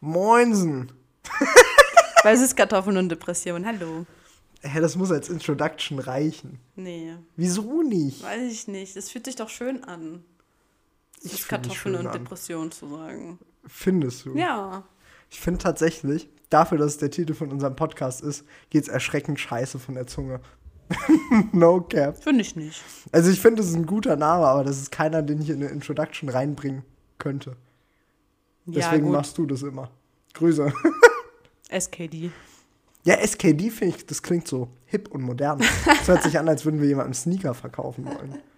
Moinsen. Weil es ist Kartoffeln und Depression. Hallo. Hä, das muss als Introduction reichen. Nee, Wieso nicht? weiß ich nicht. Das fühlt sich doch schön an. Es Ich ist Kartoffeln und an. Depression zu sagen. Findest du? Ja. Ich finde tatsächlich, dafür, dass es der Titel von unserem Podcast ist, geht's erschreckend scheiße von der Zunge. no cap. Finde ich nicht. Also ich finde, es ist ein guter Name, aber das ist keiner, den ich in eine Introduction reinbringen könnte. Deswegen ja, machst du das immer. Grüße. SKD. Ja, SKD finde ich, das klingt so hip und modern. Das hört sich an, als würden wir jemandem Sneaker verkaufen wollen.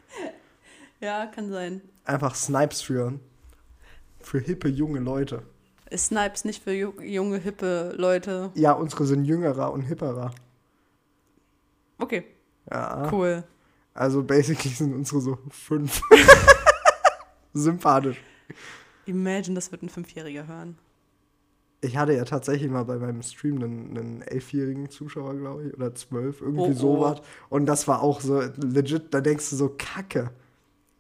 Ja, kann sein. Einfach Snipes für, für hippe junge Leute. Ist Snipes nicht für ju junge, hippe Leute? Ja, unsere sind jüngerer und hipperer. Okay, Ja. cool. Also basically sind unsere so fünf. Sympathisch. Imagine, das wird ein Fünfjähriger hören. Ich hatte ja tatsächlich mal bei meinem Stream einen, einen elfjährigen Zuschauer, glaube ich, oder zwölf, irgendwie Oh, oh. sowas. Und das war auch so legit, da denkst du so, Kacke.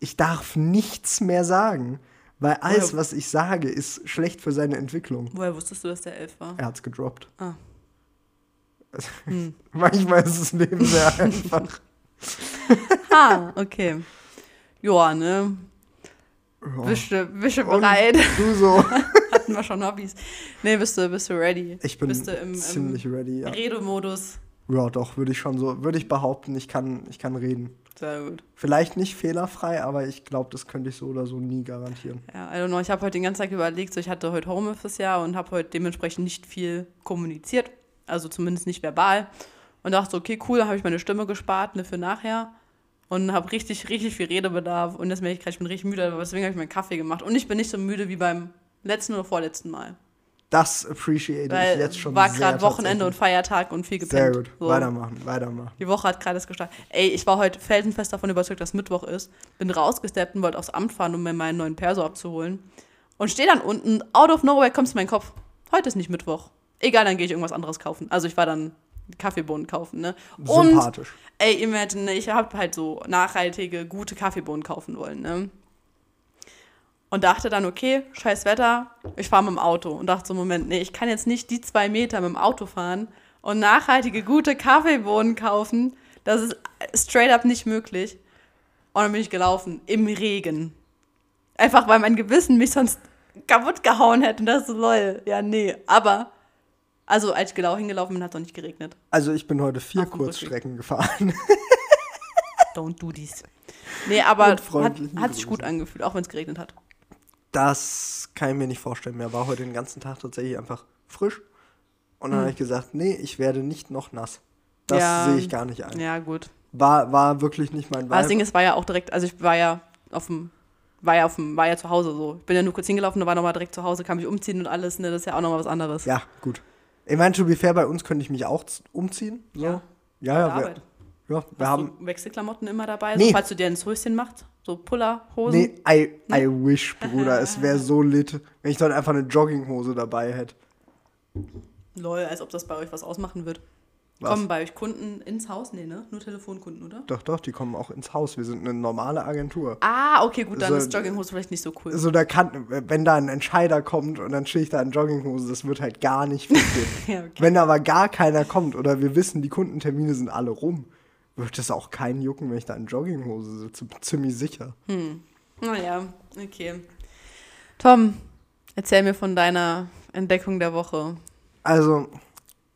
Ich darf nichts mehr sagen, weil alles, Woher- was ich sage, ist schlecht für seine Entwicklung. Woher wusstest du, dass der elf war? Er hat's gedroppt. Ah. Hm. Manchmal ist das Leben sehr einfach. Ah, okay. Joa, ne? Ja. Bist du, bist du Und bereit? Du so. Hatten wir schon Hobbys. Nee, bist du, bist du ready? Ich bin Bist du im, ziemlich im ready, ja. Redemodus? Ja, doch, würde ich schon so, würde ich behaupten, ich kann, ich kann reden. Sehr gut. Vielleicht nicht fehlerfrei, aber ich glaube, das könnte ich so oder so nie garantieren. Ja, I don't know. Ich habe heute den ganzen Tag überlegt, so ich hatte heute Homeoffice ja und habe heute dementsprechend nicht viel kommuniziert, also zumindest nicht verbal. Und dachte, so, okay, cool, da habe ich meine Stimme gespart ne, für nachher und habe richtig, richtig viel Redebedarf. Und jetzt merke ich gerade, ich bin richtig müde, aber deswegen habe ich meinen Kaffee gemacht. Und ich bin nicht so müde wie beim letzten oder vorletzten Mal. Das appreciate ich jetzt schon war gerade Wochenende und. Feiertag und viel gepennt. Sehr gut, So. weitermachen, weitermachen. Die Woche hat gerade erst gestartet. Ey, ich war heute felsenfest davon überzeugt, dass Mittwoch ist. Bin rausgesteppt und wollte aufs Amt fahren, um mir meinen neuen Perso abzuholen. Und stehe dann unten, out of nowhere kommt es in meinen Kopf. Heute ist nicht Mittwoch. Egal, dann gehe ich irgendwas anderes kaufen. Also ich war dann Kaffeebohnen kaufen, ne? Und, Sympathisch. ey, imagine, ich habe halt so nachhaltige, gute Kaffeebohnen kaufen wollen, ne? Und dachte dann, okay, scheiß Wetter, ich fahre mit dem Auto. Und dachte so, Moment, nee, ich kann jetzt nicht die zwei Meter mit dem Auto fahren und nachhaltige, gute Kaffeebohnen kaufen. Das ist straight up nicht möglich. Und dann bin ich gelaufen, im Regen. Einfach, weil mein Gewissen mich sonst kaputt gehauen hätte. Und das ist so, lol, ja, nee. Aber, also als ich genau hingelaufen bin, hat es noch nicht geregnet. Also ich bin heute vier Kurzstrecken gefahren. Don't do this. Nee, aber hat, hat sich gut angefühlt, auch wenn es geregnet hat. Das kann ich mir nicht vorstellen mehr. War heute den ganzen Tag tatsächlich einfach frisch. Und dann Hm. habe ich gesagt, nee, ich werde nicht noch nass. Das Ja. sehe ich gar nicht ein. Ja, gut. War, war wirklich nicht mein Aber das Ding Vibe. ist, war ja auch direkt, also ich war ja auf dem, war ja auf dem, war ja zu Hause so. Ich bin ja nur kurz hingelaufen, da war nochmal direkt zu Hause, kann mich umziehen und alles, ne, das ist ja auch nochmal was anderes. Ja, gut. Ich meine, to be fair, bei uns könnte ich mich auch umziehen. So. Ja. Ja, ja, wir, Arbeit. ja, wir Hast haben. du Wechselklamotten immer dabei, Nee. so, falls du dir ins Röschen machst? So Puller, Hosen? Nee, I, I wish, Bruder. es wäre so lit, wenn ich dort einfach eine Jogginghose dabei hätte. Lol, als ob das bei euch was ausmachen wird. Was? Kommen bei euch Kunden ins Haus? Nee, ne? Nur Telefonkunden, oder? Doch, doch, die kommen auch ins Haus. Wir sind eine normale Agentur. Ah, okay, gut, dann So- ist Jogginghose vielleicht nicht so cool. Also da kann, wenn da ein Entscheider kommt und dann stehe ich da in Jogginghose, das wird halt gar nicht gehen. Ja, okay. Wenn aber gar keiner kommt oder wir wissen, die Kundentermine sind alle rum, wird es auch keinen jucken, wenn ich da in Jogginghose sitze. Ziemlich sicher. Naja, okay. Tom, erzähl mir von deiner Entdeckung der Woche. Also,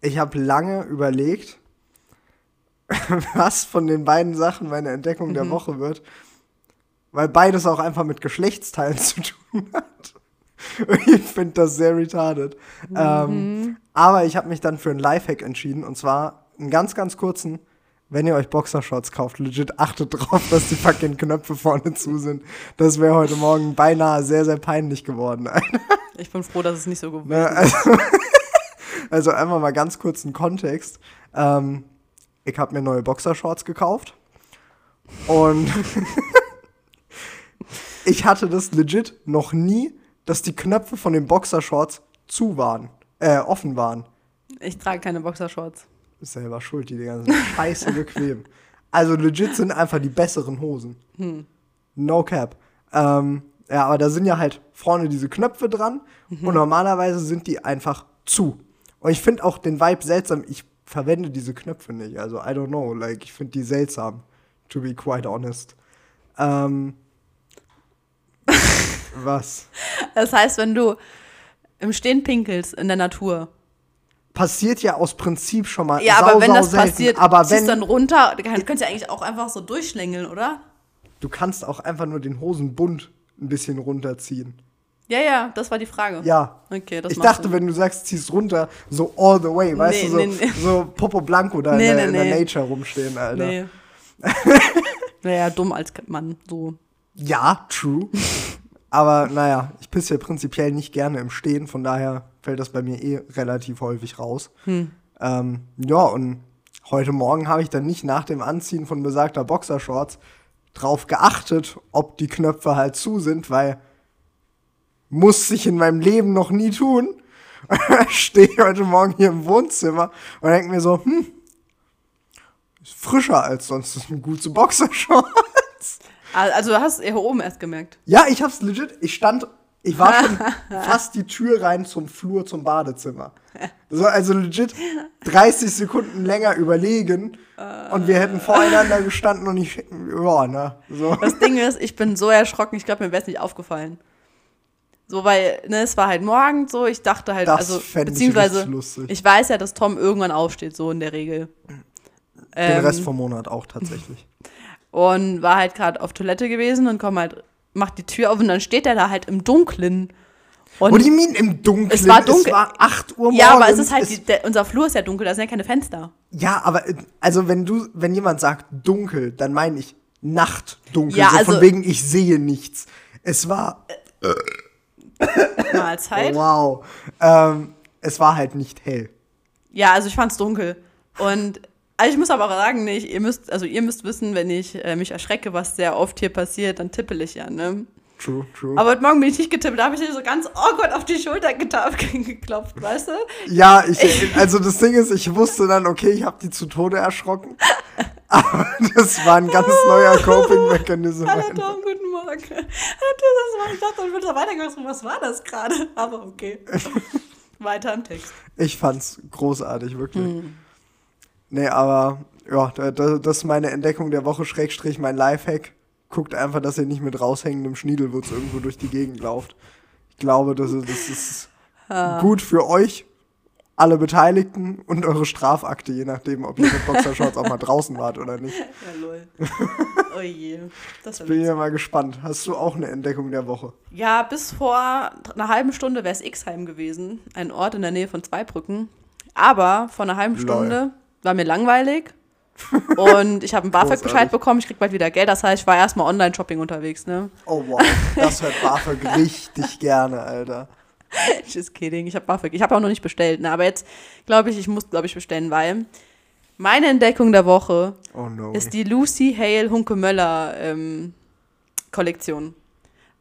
ich habe lange überlegt, was von den beiden Sachen meine Entdeckung der Woche wird, weil beides auch einfach mit Geschlechtsteilen zu tun hat. Ich finde das sehr retarded. Ähm, aber ich habe mich dann für einen Lifehack entschieden und zwar einen ganz, ganz kurzen. Wenn ihr euch Boxershorts kauft, legit achtet drauf, dass die fucking Knöpfe vorne zu sind. Das wäre heute Morgen beinahe sehr, sehr peinlich geworden. Ich bin froh, dass es nicht so Ne, ist. also, also einfach mal ganz kurz einen Kontext. Ähm, ich habe mir neue Boxershorts gekauft und ich hatte das legit noch nie, dass die Knöpfe von den Boxershorts zu waren, äh, offen waren. Ich trage keine Boxershorts. Ist selber schuld, die Dinger sind scheiße bequem. Also legit sind einfach die besseren Hosen. No cap. Ähm, Ja, aber da sind ja halt vorne diese Knöpfe dran und normalerweise sind die einfach zu. Und ich finde auch den Vibe seltsam. Ich verwende diese Knöpfe nicht. Also, I don't know. Like, ich finde die seltsam. To be quite honest. Ähm. was? Das heißt, wenn du im Stehen pinkelst in der Natur. Passiert ja aus Prinzip schon mal. Ja, sau, aber wenn das selten. passiert, aber ziehst wenn dann runter, du kannst ja eigentlich auch einfach so durchschlängeln, oder? du kannst auch einfach nur den Hosenbund ein bisschen runterziehen. Ja, ja, das war die Frage. Ja. Okay, das ich dachte, Sinn. wenn du sagst, ziehst runter, so all the way, weißt Nee, du, so, nee, nee. so Popo Blanco da in, der, in der. Nature rumstehen, Alter. Nee. naja, dumm als Mann, so. Ja, true. Aber naja, ich pisse ja prinzipiell nicht gerne im Stehen, von daher fällt das bei mir eh relativ häufig raus. Hm. Ähm, ja, und heute Morgen habe ich dann nicht nach dem Anziehen von besagter Boxershorts drauf geachtet, ob die Knöpfe halt zu sind, weil muss ich in meinem Leben noch nie tun. Stehe ich heute Morgen hier im Wohnzimmer und denke mir so, hm, ist frischer als sonst, das sind gute Boxershorts. Al- Also du hast es eher oben erst gemerkt. Ja, ich hab's legit. Ich stand, ich war schon fast die Tür rein zum Flur, zum Badezimmer. So, also legit 30 Sekunden länger überlegen und wir hätten voreinander gestanden und ich, ja, ne, so. Das Ding ist, ich bin so erschrocken, ich glaube, mir wäre es nicht aufgefallen. So, weil, ne, es war halt morgens so, ich dachte halt, Das also, ich beziehungsweise, lustig. ich weiß ja, dass Tom irgendwann aufsteht, so in der Regel. Den Ähm, Rest vom Monat auch tatsächlich. und war halt gerade auf Toilette gewesen und komm halt, macht die Tür auf und dann steht er da halt im Dunkeln. Und What do you mean im Dunkeln? Es war dunkel. Es war 8 Uhr morgens. ja, aber es ist halt, Es- die, der, unser Flur ist ja dunkel, da sind ja keine Fenster. ja, aber, äh, also wenn du, wenn jemand sagt dunkel, dann meine ich Nachtdunkel. Ja, so also- von wegen, ich sehe nichts. Es war Mahlzeit. Wow. Ähm, es war halt nicht hell. Ja, also ich fand's dunkel. Und also ich muss aber auch sagen, nicht, ihr müsst, also ihr müsst wissen, wenn ich äh, mich erschrecke, was sehr oft hier passiert, dann tippel ich ja, ne? True, true. Aber heute Morgen bin ich nicht getippt, da habe ich dir so ganz awkward auf die Schulter getappt, geklopft, weißt du? ja, ich, also das Ding ist, ich wusste dann, okay, ich habe die zu Tode erschrocken. Aber das war ein ganz neuer Coping-Mechanism. Hallo einfach. Tom, guten Morgen. Das war, ich dachte, ich würde da weitergehen, was war das gerade? Aber okay. Weiter im Text. Ich fand's großartig, wirklich. Hm. Nee, aber ja, da, da, das ist meine Entdeckung der Woche, Schrägstrich, mein Lifehack. Guckt einfach, dass ihr nicht mit raushängendem Schniedelwurz irgendwo durch die Gegend lauft. Ich glaube, das ist, das ist Ah. gut für euch, alle Beteiligten und eure Strafakte, je nachdem, ob ihr mit Boxershorts auch mal draußen wart oder nicht. Ja, lol. Oh je. Das war Bin ja mal gespannt. Hast du auch eine Entdeckung der Woche? Ja, bis vor einer halben Stunde wäre es Xheim gewesen. Ein Ort in der Nähe von Zweibrücken. Aber vor einer halben Lol. Stunde war mir langweilig. und ich habe einen BAföG-Bescheid bekommen, ich krieg bald wieder Geld. Das heißt, ich war erstmal Online-Shopping unterwegs, ne? Oh wow, das hört BAföG richtig gerne, Alter. Just kidding. Ich habe BAföG. Ich habe auch noch nicht bestellt, ne? Aber jetzt glaube ich, ich muss, glaube ich, bestellen, weil meine Entdeckung der Woche Oh no. ist die Lucy Hale Hunke-Möller ähm, Kollektion.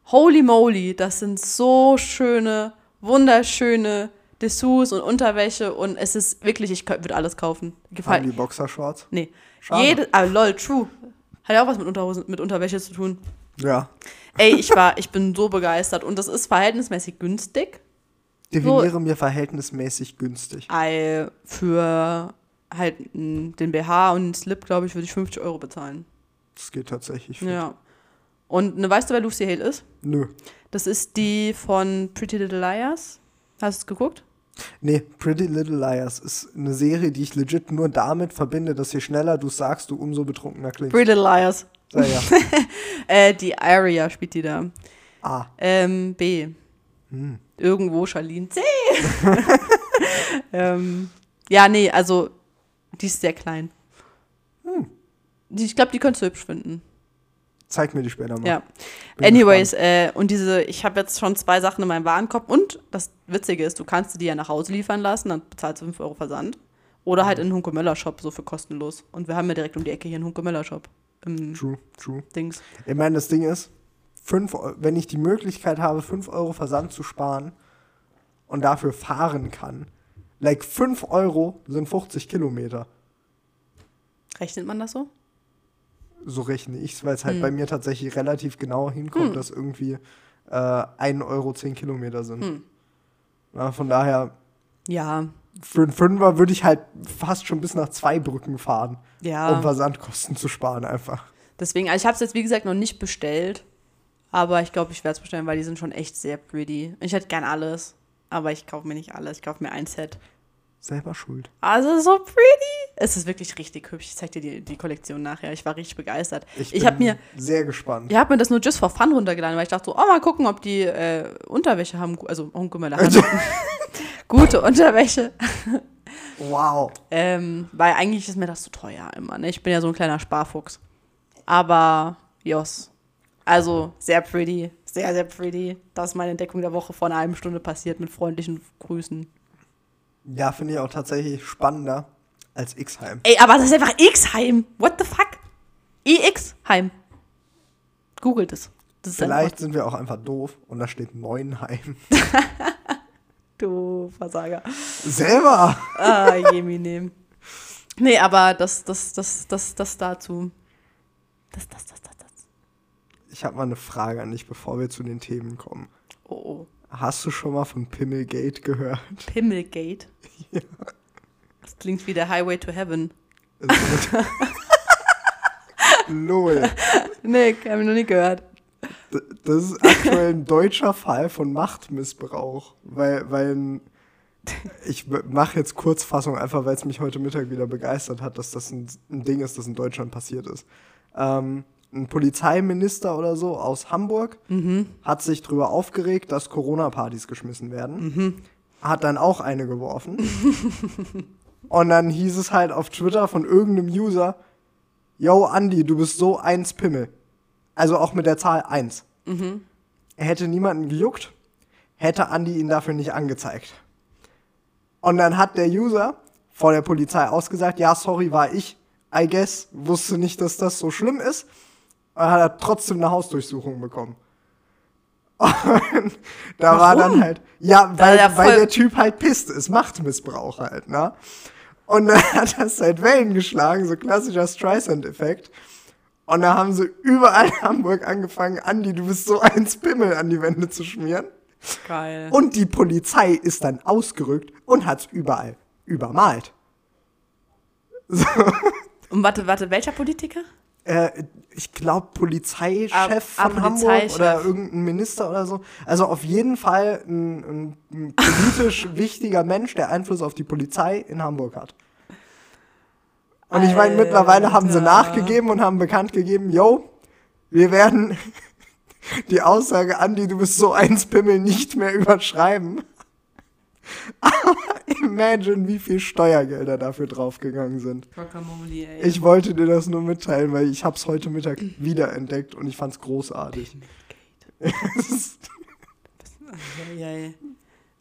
Holy moly, das sind so schöne, wunderschöne Dessous und Unterwäsche und es ist wirklich, ich würde alles kaufen. Haben Gefällt. die Boxershorts? Nee. Schade. Jede, ah, lol, true. Hat ja auch was mit, Unterhosen, mit Unterwäsche zu tun. Ja. Ey, ich war, ich bin so begeistert und das ist verhältnismäßig günstig. Definiere mir verhältnismäßig günstig. Ei, für halt den BH und den Slip, glaube ich, würde ich 50 Euro bezahlen. Das geht tatsächlich. fit. Ja. Und ne, weißt du, wer Lucy Hale ist? Nö. Das ist die von Pretty Little Liars. Hast du es geguckt? Nee, Pretty Little Liars ist eine Serie, die ich legit nur damit verbinde, dass je schneller du sagst, du umso betrunkener klingst. Pretty Little Liars. Ja, ja. Äh, die Aria spielt die da. Ah, Ähm, B. Hm. Irgendwo Charlene. C. ähm, ja, nee, also die ist sehr klein. Hm. Ich glaube, die könntest du hübsch finden. zeig mir die später mal. Ja. Bin Anyways, äh, und diese, ich habe jetzt schon zwei Sachen in meinem Warenkorb und das Witzige ist, du kannst die ja nach Hause liefern lassen, dann bezahlst du 5 Euro Versand. Oder halt in den Hunke Möller Shop, so für kostenlos. Und wir haben ja direkt um die Ecke hier einen Hunke Möller Shop. Im True, true. Dings. Ich meine, das Ding ist, fünf, wenn ich die Möglichkeit habe, 5 Euro Versand zu sparen und dafür fahren kann, like 5 Euro sind 50 Kilometer. Rechnet man das so? So rechne ich es, weil es halt Hm. bei mir tatsächlich relativ genau hinkommt, Hm. dass irgendwie äh, 1 Euro 10 Kilometer sind. Hm. Ja, von daher, Ja, für einen Fünfer würde ich halt fast schon bis nach zwei Brücken fahren, ja. um Versandkosten zu sparen einfach. Deswegen, also ich habe es jetzt wie gesagt noch nicht bestellt, aber ich glaube, ich werde es bestellen, weil die sind schon echt sehr pretty. Ich hätte gern alles, aber ich kaufe mir nicht alles. Ich kaufe mir ein Set. Selber schuld. Also so pretty. Es ist wirklich richtig hübsch. Ich zeig dir die, die Kollektion nachher. Ich war richtig begeistert. Ich, bin habe mir, sehr gespannt. ich habe mir das nur just for fun runtergeladen, weil ich dachte so, oh mal gucken, ob die äh, Unterwäsche haben. Also, oh, guck mal, da gute Unterwäsche. Wow. Ähm, weil eigentlich ist mir das zu teuer immer. Ne? Ich bin ja so ein kleiner Sparfuchs. Aber, Jos. Also, sehr pretty. Sehr, sehr pretty. Das ist meine Entdeckung der Woche vor einer halben Stunde passiert mit freundlichen Grüßen. Ja, finde ich auch tatsächlich spannender als X-Heim. Ey, aber das ist einfach X-Heim. What the fuck? EX-Heim. Googelt es. Vielleicht sind wir auch einfach doof und da steht Neuenheim. Einfach, du Versager. Selber! Ah, Jemine. Nee, aber das, das, das, das, das dazu. Das, das, das, das. Ich habe mal eine Frage an dich, bevor wir zu den Themen kommen. Oh, oh. Hast du schon mal von Pimmelgate gehört? Pimmelgate. Das klingt wie der Highway to Heaven. Lol. Nee, hab ich noch nie gehört. Das ist aktuell ein deutscher Fall von Machtmissbrauch. Weil, weil ich mache jetzt Kurzfassung einfach, weil es mich heute Mittag wieder begeistert hat, dass das ein, ein Ding ist, das in Deutschland passiert ist. Ähm, ein Polizeiminister oder so aus Hamburg hat sich darüber aufgeregt, dass Corona-Partys geschmissen werden. Hat dann auch eine geworfen. Und dann hieß es halt auf Twitter von irgendeinem User, Yo, Andi, du bist so eins Pimmel. Also auch mit der Zahl 1. Er hätte niemanden gejuckt, hätte Andi ihn dafür nicht angezeigt. Und dann hat der User vor der Polizei ausgesagt, ja, sorry, war ich, I guess, wusste nicht, dass das so schlimm ist. Und dann hat er trotzdem eine Hausdurchsuchung bekommen. Und da war dann Warum? halt, ja, weil, er weil der Typ halt pisst ist, Machtmissbrauch halt, ne? Und dann hat das halt Wellen geschlagen, so klassischer Streisand-Effekt. Und da haben sie überall in Hamburg angefangen, Andi, du bist so ein Spimmel an die Wände zu schmieren. Geil. Und die Polizei ist dann ausgerückt und hat's überall übermalt. Und warte, warte, welcher Politiker? Äh, ich glaube, Polizeichef von Hamburg Polizeichef. oder irgendein Minister oder so. Also auf jeden Fall ein, ein, politisch wichtiger Mensch, der Einfluss auf die Polizei in Hamburg hat. Und ich meine, mittlerweile haben sie nachgegeben und haben bekannt gegeben, yo, wir werden die Aussage, Andi, du bist so ein Pimmel, nicht mehr überschreiben. Aber imagine, wie viel Steuergelder dafür draufgegangen sind. Guacamole, ey. Ich wollte dir das nur mitteilen, weil ich hab's heute Mittag wiederentdeckt und ich fand's großartig. Ja, ja, ja.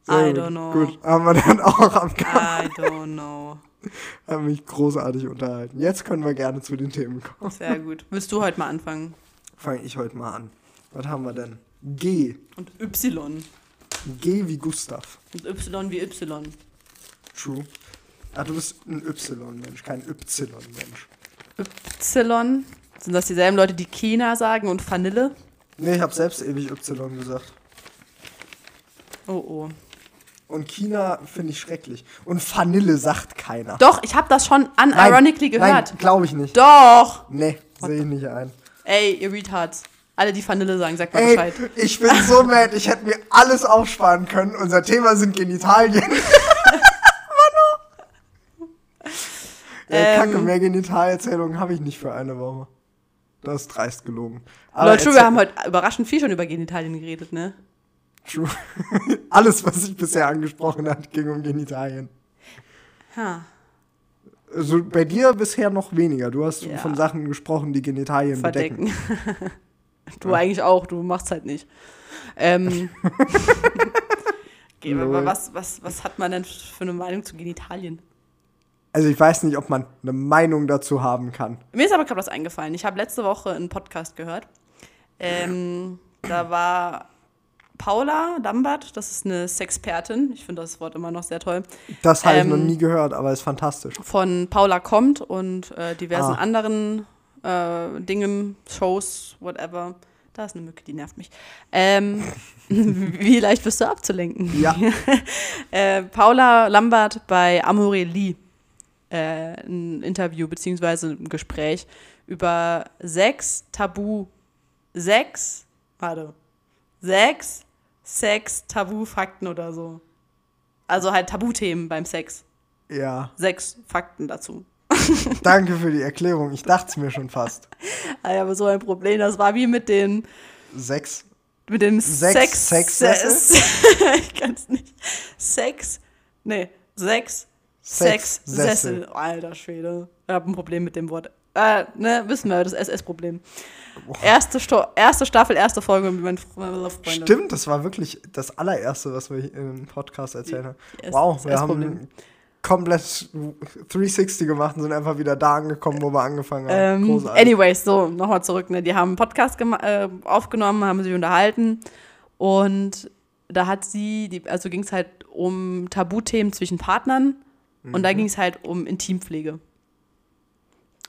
I gut. don't know. Gut, haben wir dann auch am Kamera I don't know. haben mich großartig unterhalten. Jetzt können wir gerne zu den Themen kommen. Sehr gut. Willst du heute mal anfangen? Fange ich heute mal an. Was haben wir denn? G. Und Y. G wie Gustav. Und Y wie Y. True. Ah, du bist ein Y-Mensch, kein Y-Mensch. Y. Sind das dieselben Leute, die China sagen und Vanille? Nee, ich hab selbst ewig Y gesagt. Oh, oh. Und China finde ich schrecklich. Und Vanille sagt keiner. Doch, ich habe das schon unironically gehört. Nein, glaube ich nicht. Doch. Nee, sehe ich nicht ein. Ey, ihr Retards. Alle, die Vanille sagen, sagt mal Ey, Bescheid. ich bin so mad, ich hätte mir alles aufsparen können. Unser Thema sind Genitalien. Äh, Kacke, Ähm. mehr Genitalerzählungen habe ich nicht für eine Woche. Das ist dreist gelogen. Aber Leute, wir haben heute überraschend viel schon über Genitalien geredet, ne? True. Alles, was ich bisher angesprochen hat, ging um Genitalien. Ha. Also bei dir bisher noch weniger. Du hast Ja. von Sachen gesprochen, die Genitalien bedecken. Verdecken. du eigentlich auch, du machst halt nicht. Ähm, okay, aber was, was, was hat man denn für eine Meinung zu Genitalien? Also ich weiß nicht, ob man eine Meinung dazu haben kann. Mir ist aber gerade was eingefallen. Ich habe letzte Woche einen Podcast gehört. Ähm, da war Paula Lambert, das ist eine Sexpertin. Ich finde das Wort immer noch sehr toll. Das habe ich Ähm, noch nie gehört, aber ist fantastisch. Von Paula kommt und äh, diversen Ah. anderen äh, Dingen, Shows, whatever. Da ist eine Mücke, die nervt mich. Ähm, wie leicht bist du abzulenken? Ja. äh, Paula Lambert bei Amorelie äh, ein Interview beziehungsweise ein Gespräch über sechs Tabu, sechs, warte, sechs Sex-Tabu-Fakten oder so. Also halt Tabuthemen beim Sex. Ja. Sechs Fakten dazu. Danke für die Erklärung. Ich dachte es mir schon fast. Ah ja, aber so ein Problem. Das war wie mit den Sechs. mit dem Sechs Sex. Sexsessel? ich kann's nicht. Sex. Nee, Sexsessel. Sexsessel. Alter Schwede. Ich habe ein Problem mit dem Wort. Äh, ne, wissen wir, das SS-Problem. Erste, Sto erste Staffel, erste Folge mit meinen Freunde. Stimmt, das war wirklich das allererste, was wir im Podcast erzählt haben. Die- Wow, das wir haben komplett 360 gemacht und sind einfach wieder da angekommen, wo wir angefangen haben. Ähm, Großartig. anyways, so, nochmal zurück. Ne? Die haben einen Podcast äh, aufgenommen, haben sich unterhalten und da hat sie, die, also ging es halt um Tabuthemen zwischen Partnern und Mhm. da ging es halt um Intimpflege.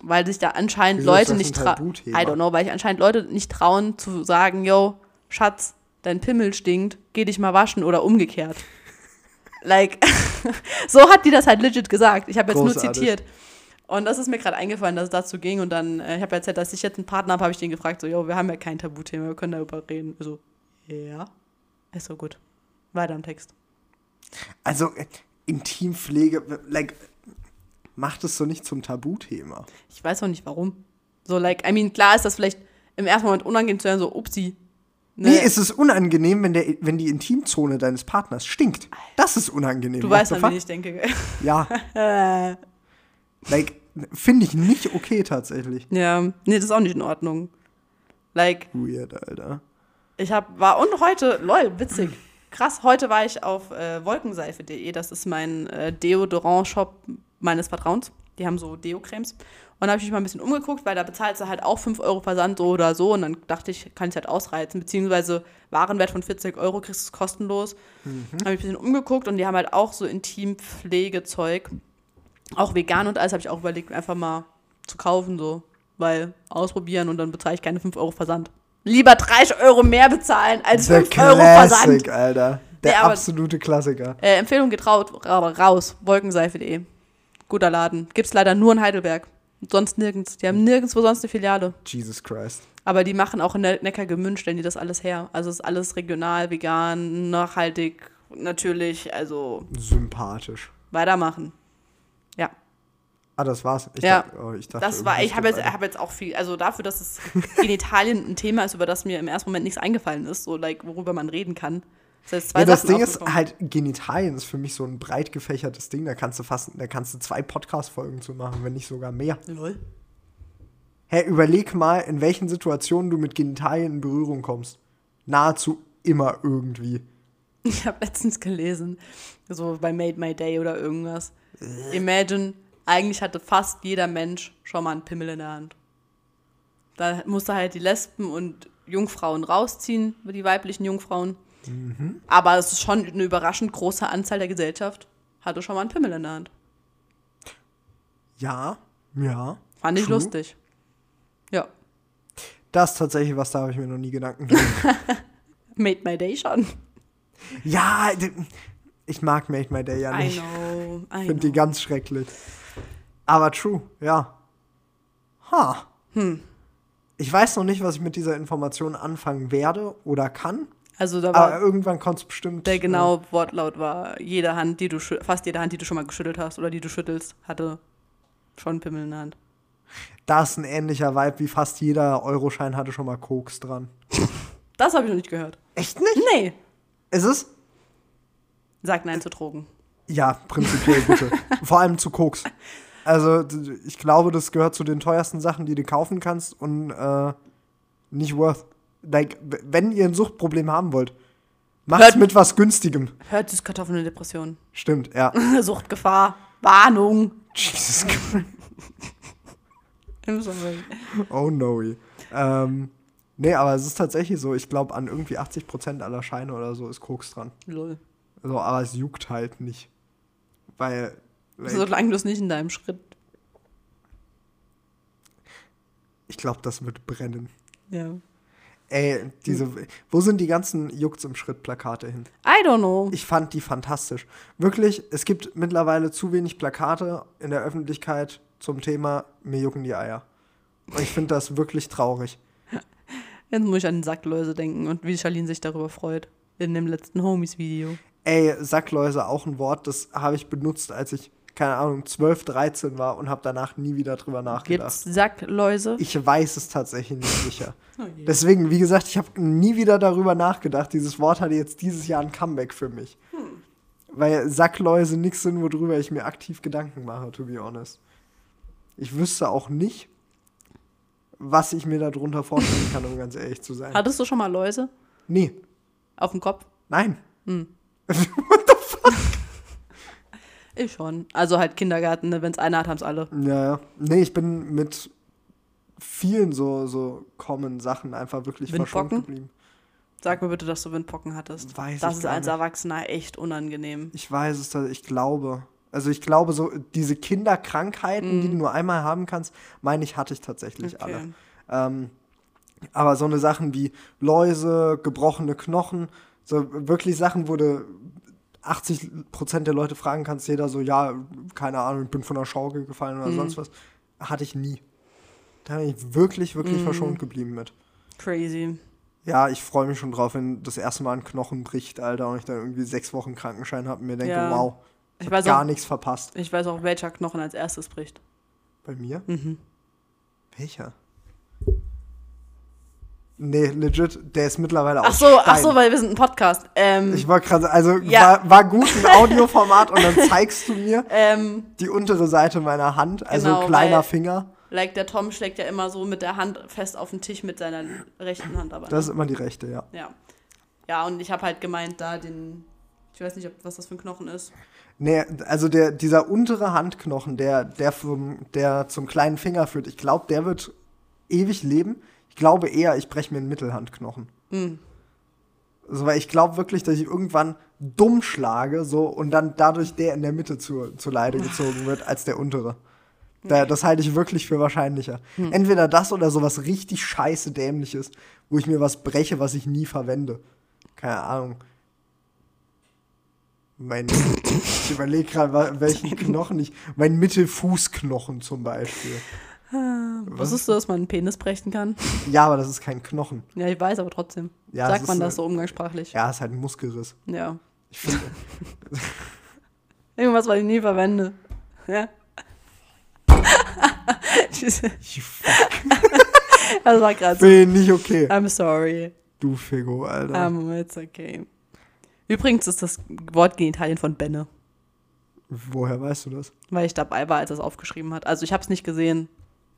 Weil sich da anscheinend Wieso Leute nicht trauen, Tabuthema? I don't know, weil sich anscheinend Leute nicht trauen zu sagen, yo, Schatz, dein Pimmel stinkt, geh dich mal waschen oder umgekehrt. like, so hat die das halt legit gesagt. Ich habe jetzt nur Großartig. zitiert. Und das ist mir gerade eingefallen, dass es dazu ging. Und dann, äh, ich habe erzählt, dass ich jetzt einen Partner habe, habe ich den gefragt, so, yo, wir haben ja kein Tabuthema, wir können darüber reden. So, ja, ist so gut. Weiter im Text. Also, äh, Intimpflege, like, macht es so nicht zum Tabuthema. Ich weiß auch nicht warum. So, like, I mean, klar ist das vielleicht im ersten Moment unangenehm zu hören, so, upsi. Ne? Nee, ist es unangenehm, wenn, der, wenn die Intimzone deines Partners stinkt. Das ist unangenehm. du weißt, an wen ich denke. Ja, like, finde ich nicht okay tatsächlich. ja, nee, das ist auch nicht in Ordnung. Like, Weird, Alter. Ich hab, war und heute, lol, witzig. Krass, heute war ich auf äh, wolkenseife.de, das ist mein äh, Deodorant-Shop meines Vertrauens. Die haben so Deo-Cremes. Und da habe ich mich mal ein bisschen umgeguckt, weil da bezahlst du halt auch 5 Euro Versand so oder so. Und dann dachte ich, kann ich halt ausreizen. Beziehungsweise Warenwert von 40 Euro kriegst du es kostenlos. Mhm. Habe ich ein bisschen umgeguckt und die haben halt auch so Intimpflegezeug. Auch vegan und alles habe ich auch überlegt, einfach mal zu kaufen, so. Weil ausprobieren und dann bezahle ich keine 5 Euro Versand. Lieber 30 Euro mehr bezahlen als Der 5 Euro Versand. Classic, Alter. Der aber- absolute Klassiker. Äh, Empfehlung geht raus, ra- raus. Wolkenseife.de. Guter Laden. Gibt's leider nur in Heidelberg. Sonst nirgends. Die haben nirgendwo sonst eine Filiale. Jesus Christ. Aber die machen auch in Ne- Neckargemünd, stellen die das alles her. Also ist alles regional, vegan, nachhaltig, natürlich. Also Sympathisch. weitermachen. Ah, das war's. Ich Ja. dachte, oh, ich dachte das war, ich habe jetzt, hab jetzt auch viel, also dafür, dass es Genitalien ein Thema ist, über das mir im ersten Moment nichts eingefallen ist, so like, worüber man reden kann. Das heißt, Ja, das Ding ist halt, Genitalien ist für mich so ein breit gefächertes Ding. Da kannst du fast, da kannst du zwei Podcast-Folgen zu machen, wenn nicht sogar mehr. Lol. Hä, überleg mal, in welchen Situationen du mit Genitalien in Berührung kommst. Nahezu immer irgendwie. Ich habe letztens gelesen, so bei Made My Day oder irgendwas. Imagine, eigentlich hatte fast jeder Mensch schon mal einen Pimmel in der Hand. Da musste halt die Lesben und Jungfrauen rausziehen, die weiblichen Jungfrauen. Aber es ist schon eine überraschend große Anzahl der Gesellschaft hatte schon mal einen Pimmel in der Hand. Ja, ja. Fand ich True. lustig. Ja. Das ist tatsächlich was, da habe ich mir noch nie Gedanken gemacht. Made My Day schon. ja, ich mag Made My Day ja I nicht. know. I Ich finde die ganz schrecklich. Aber true, ja. Ha. Hm. Ich weiß noch nicht, was ich mit dieser Information anfangen werde oder kann. Also da Aber war irgendwann kommt es bestimmt. der genaue Wortlaut war, jede Hand, die du fast jede Hand, die du schon mal geschüttelt hast oder die du schüttelst, hatte schon Pimmel in der Hand. Äh, da ist ein ähnlicher Vibe wie fast jeder Euroschein hatte schon mal Koks dran. Das habe ich noch nicht gehört. Echt nicht? Nee. Ist es? Sag Nein zu Drogen. Ja, prinzipiell bitte. Vor allem zu Koks. Also, ich glaube, das gehört zu den teuersten Sachen, die du kaufen kannst und äh, nicht worth. Like, wenn ihr ein Suchtproblem haben wollt, macht's Hört- mit was günstigem. Hört Süßkartoffeln und Depression. Stimmt, ja. Suchtgefahr. Warnung. Jesus Christ. Oh no. Ähm, nee, aber es ist tatsächlich so, ich glaube, an irgendwie 80% aller Scheine oder so ist Koks dran. Lol. So, aber es juckt halt nicht. Weil. Like, Solange du es nicht in deinem Schritt. ich glaube, das wird brennen. Ja. Ey, diese. Wo sind die ganzen Jucks im Schritt Plakate hin? I don't know. Ich fand die fantastisch. Wirklich, es gibt mittlerweile zu wenig Plakate in der Öffentlichkeit zum Thema mir jucken die Eier. Und ich finde das wirklich traurig. Jetzt muss ich an Sackläuse denken und wie Charlene sich darüber freut. In dem letzten Homies-Video. Ey, Sackläuse, auch ein Wort, das habe ich benutzt, als ich, keine Ahnung, 12, 13 war und habe danach nie wieder drüber nachgedacht. Gibt's Sackläuse? Ich weiß es tatsächlich nicht sicher. Oh. Deswegen, wie gesagt, ich habe nie wieder darüber nachgedacht. Dieses Wort hatte jetzt dieses Jahr ein Comeback für mich. Weil Sackläuse nichts sind, worüber ich mir aktiv Gedanken mache, to be honest. Ich wüsste auch nicht, was ich mir darunter vorstellen kann, um ganz ehrlich zu sein. Hattest du schon mal Läuse Nee, auf dem Kopf? nein. Ich schon. Also halt Kindergarten, ne? wenn es einer hat, haben es alle. Ja, ja. Nee, ich bin mit vielen so, so common Sachen einfach wirklich verschont Windpocken? geblieben. Sag mir bitte, dass du Windpocken hattest. Weiß das ich ist als. Erwachsener echt unangenehm. Ich weiß es, ich glaube. Also ich glaube, so diese Kinderkrankheiten, die du nur einmal haben kannst, meine ich, hatte ich tatsächlich Mhm. Okay. alle. Ähm, aber so eine Sachen wie Läuse, gebrochene Knochen, so wirklich Sachen, wo du 80% der Leute fragen kannst, jeder so, ja, keine Ahnung, ich bin von der Schaukel gefallen Mhm. oder sonst was, hatte ich nie. Da bin ich wirklich, Mhm. wirklich verschont geblieben mit. Crazy. Ja, ich freue mich schon drauf, wenn das erste Mal ein Knochen bricht, Alter, und ich dann irgendwie sechs Wochen Krankenschein habe und mir denke, Ja. wow, ich, weiß gar auch- nichts verpasst. Ich weiß auch, welcher Knochen als erstes bricht. Bei mir? Mhm. Welcher? Nee, legit, der ist mittlerweile Ach aus so, Stein. ach so, weil wir sind ein Podcast. Ähm, Ich war gerade, also Ja. war, war gut ein Audioformat und dann zeigst du mir ähm, die untere Seite meiner Hand, also Genau, kleiner weil- Finger. like der Tom schlägt ja immer so mit der Hand fest auf den Tisch mit seiner rechten Hand, aber. Das ist immer die rechte, ja. ja. Ja, und ich habe halt gemeint, da den. Ich weiß nicht, ob, was das für ein Knochen ist. Nee, also der, dieser untere Handknochen, der, der, vom, der zum kleinen Finger führt, ich glaube, der wird ewig leben. Ich glaube eher, ich breche mir einen Mittelhandknochen. Hm. Also, weil ich glaube wirklich, dass ich irgendwann dumm schlage so und dann dadurch der in der Mitte zu, zu Leide gezogen wird als der untere. Da, das halte ich wirklich für wahrscheinlicher. Entweder das oder sowas richtig scheiße dämliches, wo ich mir was breche, was ich nie verwende. Keine Ahnung. Mein, ich überlege gerade, welchen Knochen ich. Mein Mittelfußknochen zum Beispiel. Wusstest du, dass man einen Penis brechen kann? Ja, aber das ist kein Knochen. Ja, ich weiß, aber trotzdem. Ja, Sagt es man das äh, so umgangssprachlich? Ja, ist halt ein Muskelriss. Ja. Ich finde, Irgendwas, was ich nie verwende. Ja. ich fuck, das war gerade so. bin nicht okay. I'm sorry. Du Figo, Alter. Um, it's okay. Übrigens ist das Wort Genitalien von Benne, Woher weißt du das? weil ich dabei war, als er es aufgeschrieben hat. Also ich habe es nicht gesehen,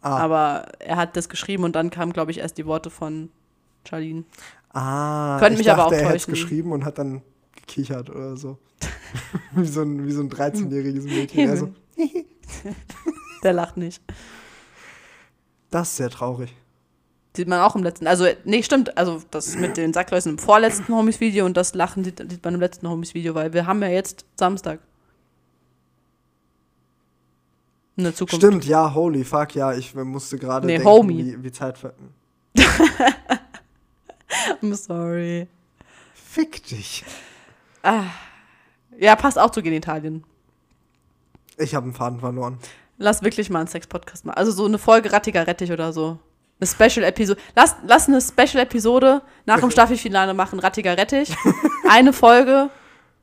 Ah, aber er hat das geschrieben und dann kamen, glaube ich, erst die Worte von Charlene. ah könnte ich mich dachte, aber auch er täuschen. geschrieben und hat dann gekichert oder so. wie, so ein, wie so ein 13-jähriges Mädchen. Also, Der lacht nicht. das ist sehr traurig. Sieht man auch im letzten, also nee, stimmt, also das mit den Sackläusen im vorletzten Homies-Video und das Lachen sieht, sieht man im letzten Homies-Video, weil wir haben ja jetzt Samstag. In der Zukunft. Stimmt, ja, holy fuck, ja, ich musste gerade Nee, denken, homie. wie, wie Zeit ver I'm sorry. Fick dich. Ja, passt auch zu Genitalien. Ich habe einen Faden verloren. Lass wirklich mal einen Sex-Podcast machen. Also so eine Folge Rattiger Rettich oder so. Eine Special-Episode. Lass, lass eine Special-Episode nach dem Staffelfinale machen, Rattiger Rettich. Eine Folge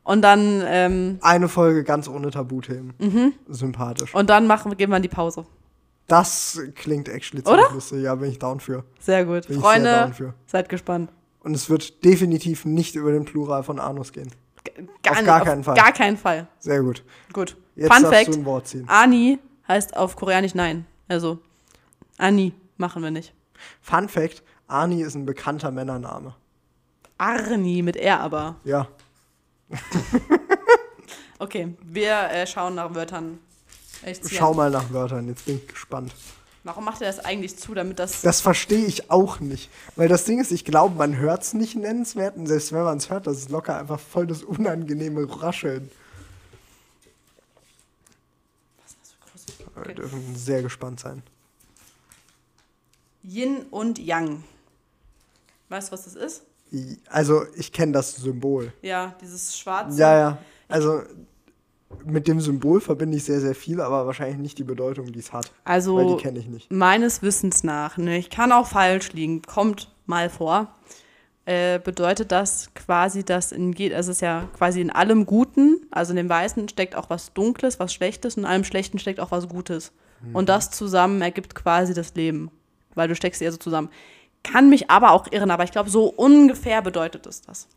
und dann, ähm, Eine Folge ganz ohne Tabuthemen. Mhm. Sympathisch. und dann machen, geben wir in die Pause. Das klingt actually ziemlich lustig. Ja, bin ich down für. Sehr gut. Bin sehr Freunde, für. seid gespannt. Und es wird definitiv nicht über den Plural von Anus gehen. Gar, Auf nicht- gar keinen Fall. Gar keinen Fall. Sehr gut. Gut. Jetzt Fun Fact: du ein Wort ziehen. Ani heißt auf Koreanisch Nein. Also, Ani machen wir nicht. Fun Fact: Ani ist ein bekannter Männername. Arni mit R aber. Ja. Okay, wir äh, schauen nach Wörtern. Ich Schau mal nach Wörtern, jetzt bin ich gespannt. Warum macht er das eigentlich zu, damit das. Das verstehe ich auch nicht. Weil das Ding ist, ich glaube, man hört es nicht nennenswert. Und selbst wenn man es hört, das ist locker einfach voll das unangenehme Rascheln. Wir Okay. dürfen sehr gespannt sein. Yin und Yang. Weißt du, was das ist? Also, ich kenne das Symbol. Ja, dieses schwarze. Ja, ja. Also, mit dem Symbol verbinde ich sehr, sehr viel, aber wahrscheinlich nicht die Bedeutung, die es hat. Also Weil die kenne ich nicht. meines Wissens nach, ne, ich kann auch falsch liegen, kommt mal vor, äh, bedeutet das quasi, dass in je- also es ist ja quasi in allem Guten, also in dem Weißen steckt auch was Dunkles, was Schlechtes und in allem Schlechten steckt auch was Gutes. Und das zusammen ergibt quasi das Leben, weil du steckst eher so zusammen. Kann mich aber auch irren, aber ich glaube, so ungefähr bedeutet es das.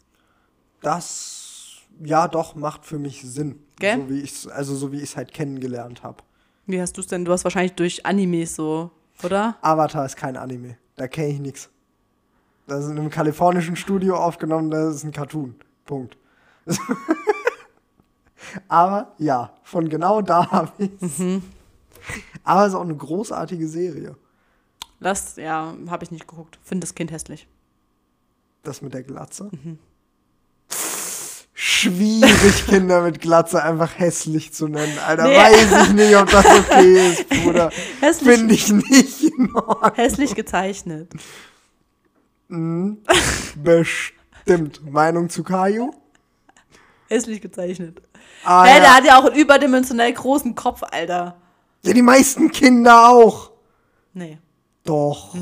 Das, ja, doch, macht für mich Sinn. Gell? So wie ich's, also, so wie ich es halt kennengelernt habe. Wie hast du es denn? Du hast wahrscheinlich durch Animes so, oder? Avatar ist kein Anime. Da kenne ich nichts. Das ist in einem kalifornischen Studio aufgenommen, das ist ein Cartoon. Punkt. Aber ja, von genau da habe ich Mhm. Aber es ist auch eine großartige Serie. Das, ja, habe ich nicht geguckt. Finde das Kind hässlich. Das mit der Glatze. Mhm. Schwierig, Kinder mit Glatze einfach hässlich zu nennen. Alter, Nee. weiß ich nicht, ob das okay ist, Bruder. Hässlich, Finde ich nicht in Ordnung. hässlich gezeichnet. Bestimmt. Meinung zu Caillou? Hässlich gezeichnet. Ah, Hä, ja. der hat ja auch einen überdimensionell großen Kopf, Alter. ja, die meisten Kinder auch. Nee. Doch.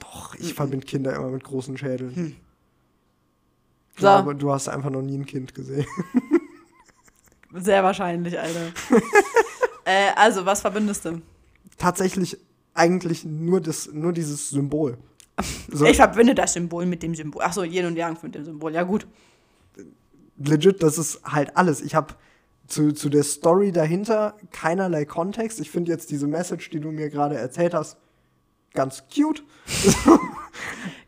Doch, ich verbinde Kinder immer mit großen Schädeln. Hm. So. glaube, du hast einfach noch nie ein Kind gesehen. Sehr wahrscheinlich, Alter. äh, also, was verbindest du? Tatsächlich eigentlich nur, das, nur dieses Symbol. So, Ich verbinde das Symbol mit dem Symbol. Achso, Yin und Yang mit dem Symbol. Ja, gut. legit, das ist halt alles. Ich habe zu, zu der Story dahinter keinerlei Kontext. Ich finde jetzt diese Message, die du mir gerade erzählt hast, ganz cute.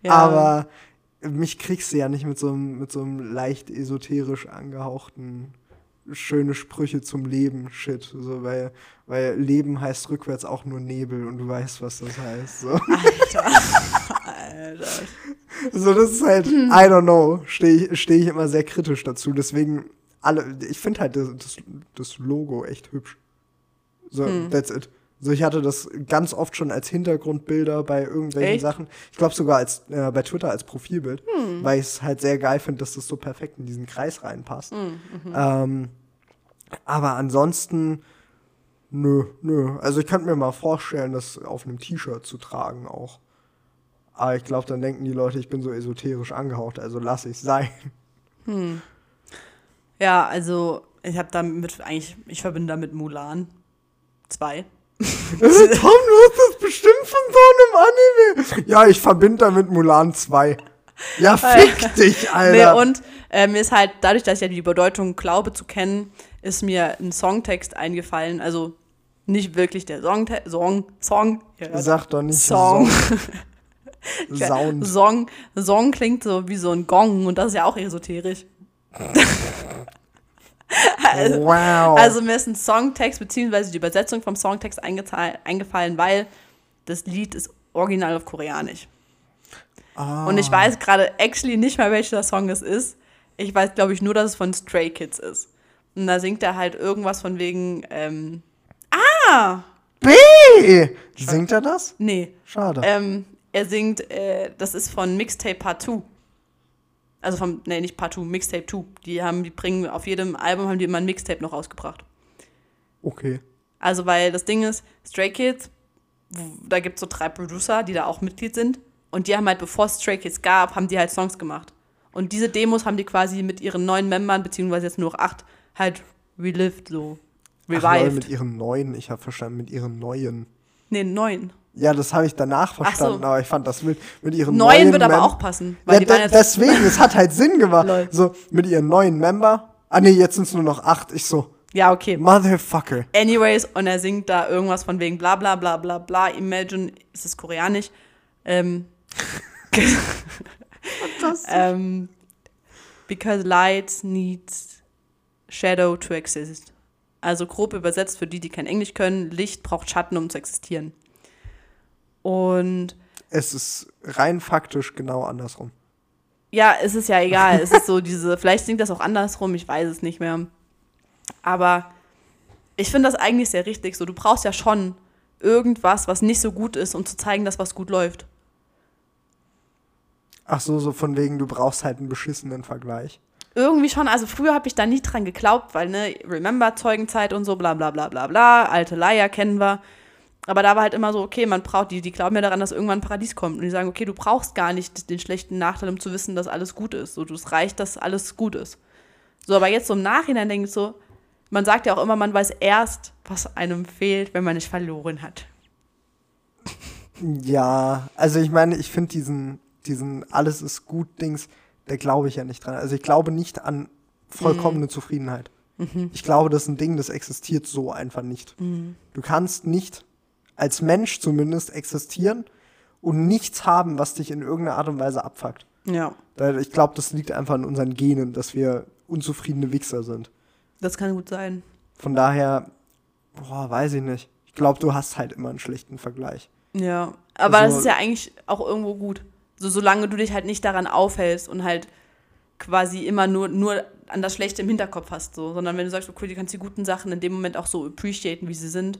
Ja. Aber mich kriegst du ja nicht mit so einem, mit so einem leicht esoterisch angehauchten schöne Sprüche zum Leben Shit. So, weil, weil Leben heißt rückwärts auch nur Nebel und du weißt, was das heißt. So, Alter. Alter. so das ist halt, Hm. I don't know, stehe ich, steh ich immer sehr kritisch dazu. Deswegen, alle, ich finde halt das, das, das Logo echt hübsch. So, Hm. that's it. So, ich hatte das ganz oft schon als Hintergrundbilder bei irgendwelchen Echt? Sachen. Ich glaube sogar als äh, bei Twitter als Profilbild, Hm. weil ich es halt sehr geil finde, dass das so perfekt in diesen Kreis reinpasst. Hm, mhm. Ähm, aber ansonsten, nö, nö. Also ich könnte mir mal vorstellen, das auf einem T-Shirt zu tragen auch. Aber ich glaube, dann denken die Leute, ich bin so esoterisch angehaucht, also lass ich sein. Ja, also, ich habe damit eigentlich, ich verbinde damit Mulan. Zwei. Tom, du hast das bestimmt von so einem Anime. Ja, ich verbinde damit Mulan 2. Ja, fick dich, Nee, Alter. und äh, mir ist halt, dadurch, dass ich ja die Bedeutung glaube zu kennen, ist mir ein Songtext eingefallen. Also nicht wirklich der Songte Song, Song, ja, Sag doch nicht Song. Song. Sound. Song. Song klingt so wie so ein Gong und das ist ja auch esoterisch. Also, Wow. also mir ist ein Songtext beziehungsweise die Übersetzung vom Songtext eingefallen, weil das Lied ist original auf Koreanisch. Ah. Und ich weiß gerade actually nicht mehr, welcher Song es ist. Ich weiß, glaube ich, nur, dass es von Stray Kids ist. Und da singt er halt irgendwas von wegen, ähm, ah, B! Singt er das? nee, Schade. ähm, er singt, äh, das ist von Mixtape Part 2. Also vom, nee, nicht Part 2, Mixtape 2. Die haben, die bringen auf jedem Album haben die immer ein Mixtape noch rausgebracht. Okay. Also, weil das Ding ist, Stray Kids, da gibt es so drei Producer, die da auch Mitglied sind. Und die haben halt, bevor es Stray Kids gab, haben die halt Songs gemacht. Und diese Demos haben die quasi mit ihren neuen Membern, beziehungsweise jetzt nur noch acht, halt relived, so. Ach, lol, Revived. mit ihren neuen, ich habe verstanden, mit ihren neuen. nee, neun. Ja, das habe ich danach so. verstanden, aber ich fand das mit, mit ihren Neun neuen wird aber Mem- auch passen. Ja, Weil waren de deswegen, es hat halt Sinn gemacht. Lol. So, mit ihren neuen Member. Ah, nee, jetzt sind es nur noch acht. Ich so, ja, okay. Motherfucker. Anyways, und er singt da irgendwas von wegen bla bla bla bla bla. Imagine, ist es koreanisch. Ähm, ähm, because light needs shadow to exist. Also grob übersetzt für die, die kein Englisch können, Licht braucht Schatten, um zu existieren. Und Es ist rein faktisch genau andersrum. ja, es ist ja egal. es ist so diese, vielleicht singt das auch andersrum, ich weiß es nicht mehr. Aber ich finde das eigentlich sehr richtig. So, du brauchst ja schon irgendwas, was nicht so gut ist, um zu zeigen, dass was gut läuft. Ach so, so von wegen, du brauchst halt einen beschissenen Vergleich. Irgendwie schon, also früher habe ich da nie dran geglaubt, weil, ne, remember Zeugenzeit und so, bla bla bla bla bla, alte Leier kennen wir. Aber da war halt immer so, okay, man braucht, die, die glauben ja daran, dass irgendwann ein Paradies kommt. Und die sagen, okay, du brauchst gar nicht den schlechten Nachteil, um zu wissen, dass alles gut ist. So, es reicht, dass alles gut ist. So, aber jetzt so im Nachhinein denke ich so, man sagt ja auch immer, man weiß erst, was einem fehlt, wenn man nicht verloren hat. Ja, also ich meine, ich finde diesen, diesen alles ist gut Dings, da glaube ich ja nicht dran. Also ich glaube nicht an vollkommene Zufriedenheit. Ich glaube, das ist ein Ding, das existiert so einfach nicht. Du kannst nicht als Mensch zumindest existieren und nichts haben, was dich in irgendeiner Art und Weise abfuckt. Ja, Ich glaube, das liegt einfach an unseren Genen, dass wir unzufriedene Wichser sind. das kann gut sein. Von daher, boah, weiß ich nicht. Ich glaube, du hast halt immer einen schlechten Vergleich. Ja, aber Also- das ist ja eigentlich auch irgendwo gut. So, solange du dich halt nicht daran aufhältst und halt quasi immer nur, nur an das Schlechte im Hinterkopf hast, so, sondern wenn du sagst, okay, du kannst die guten Sachen in dem Moment auch so appreciaten, wie sie sind.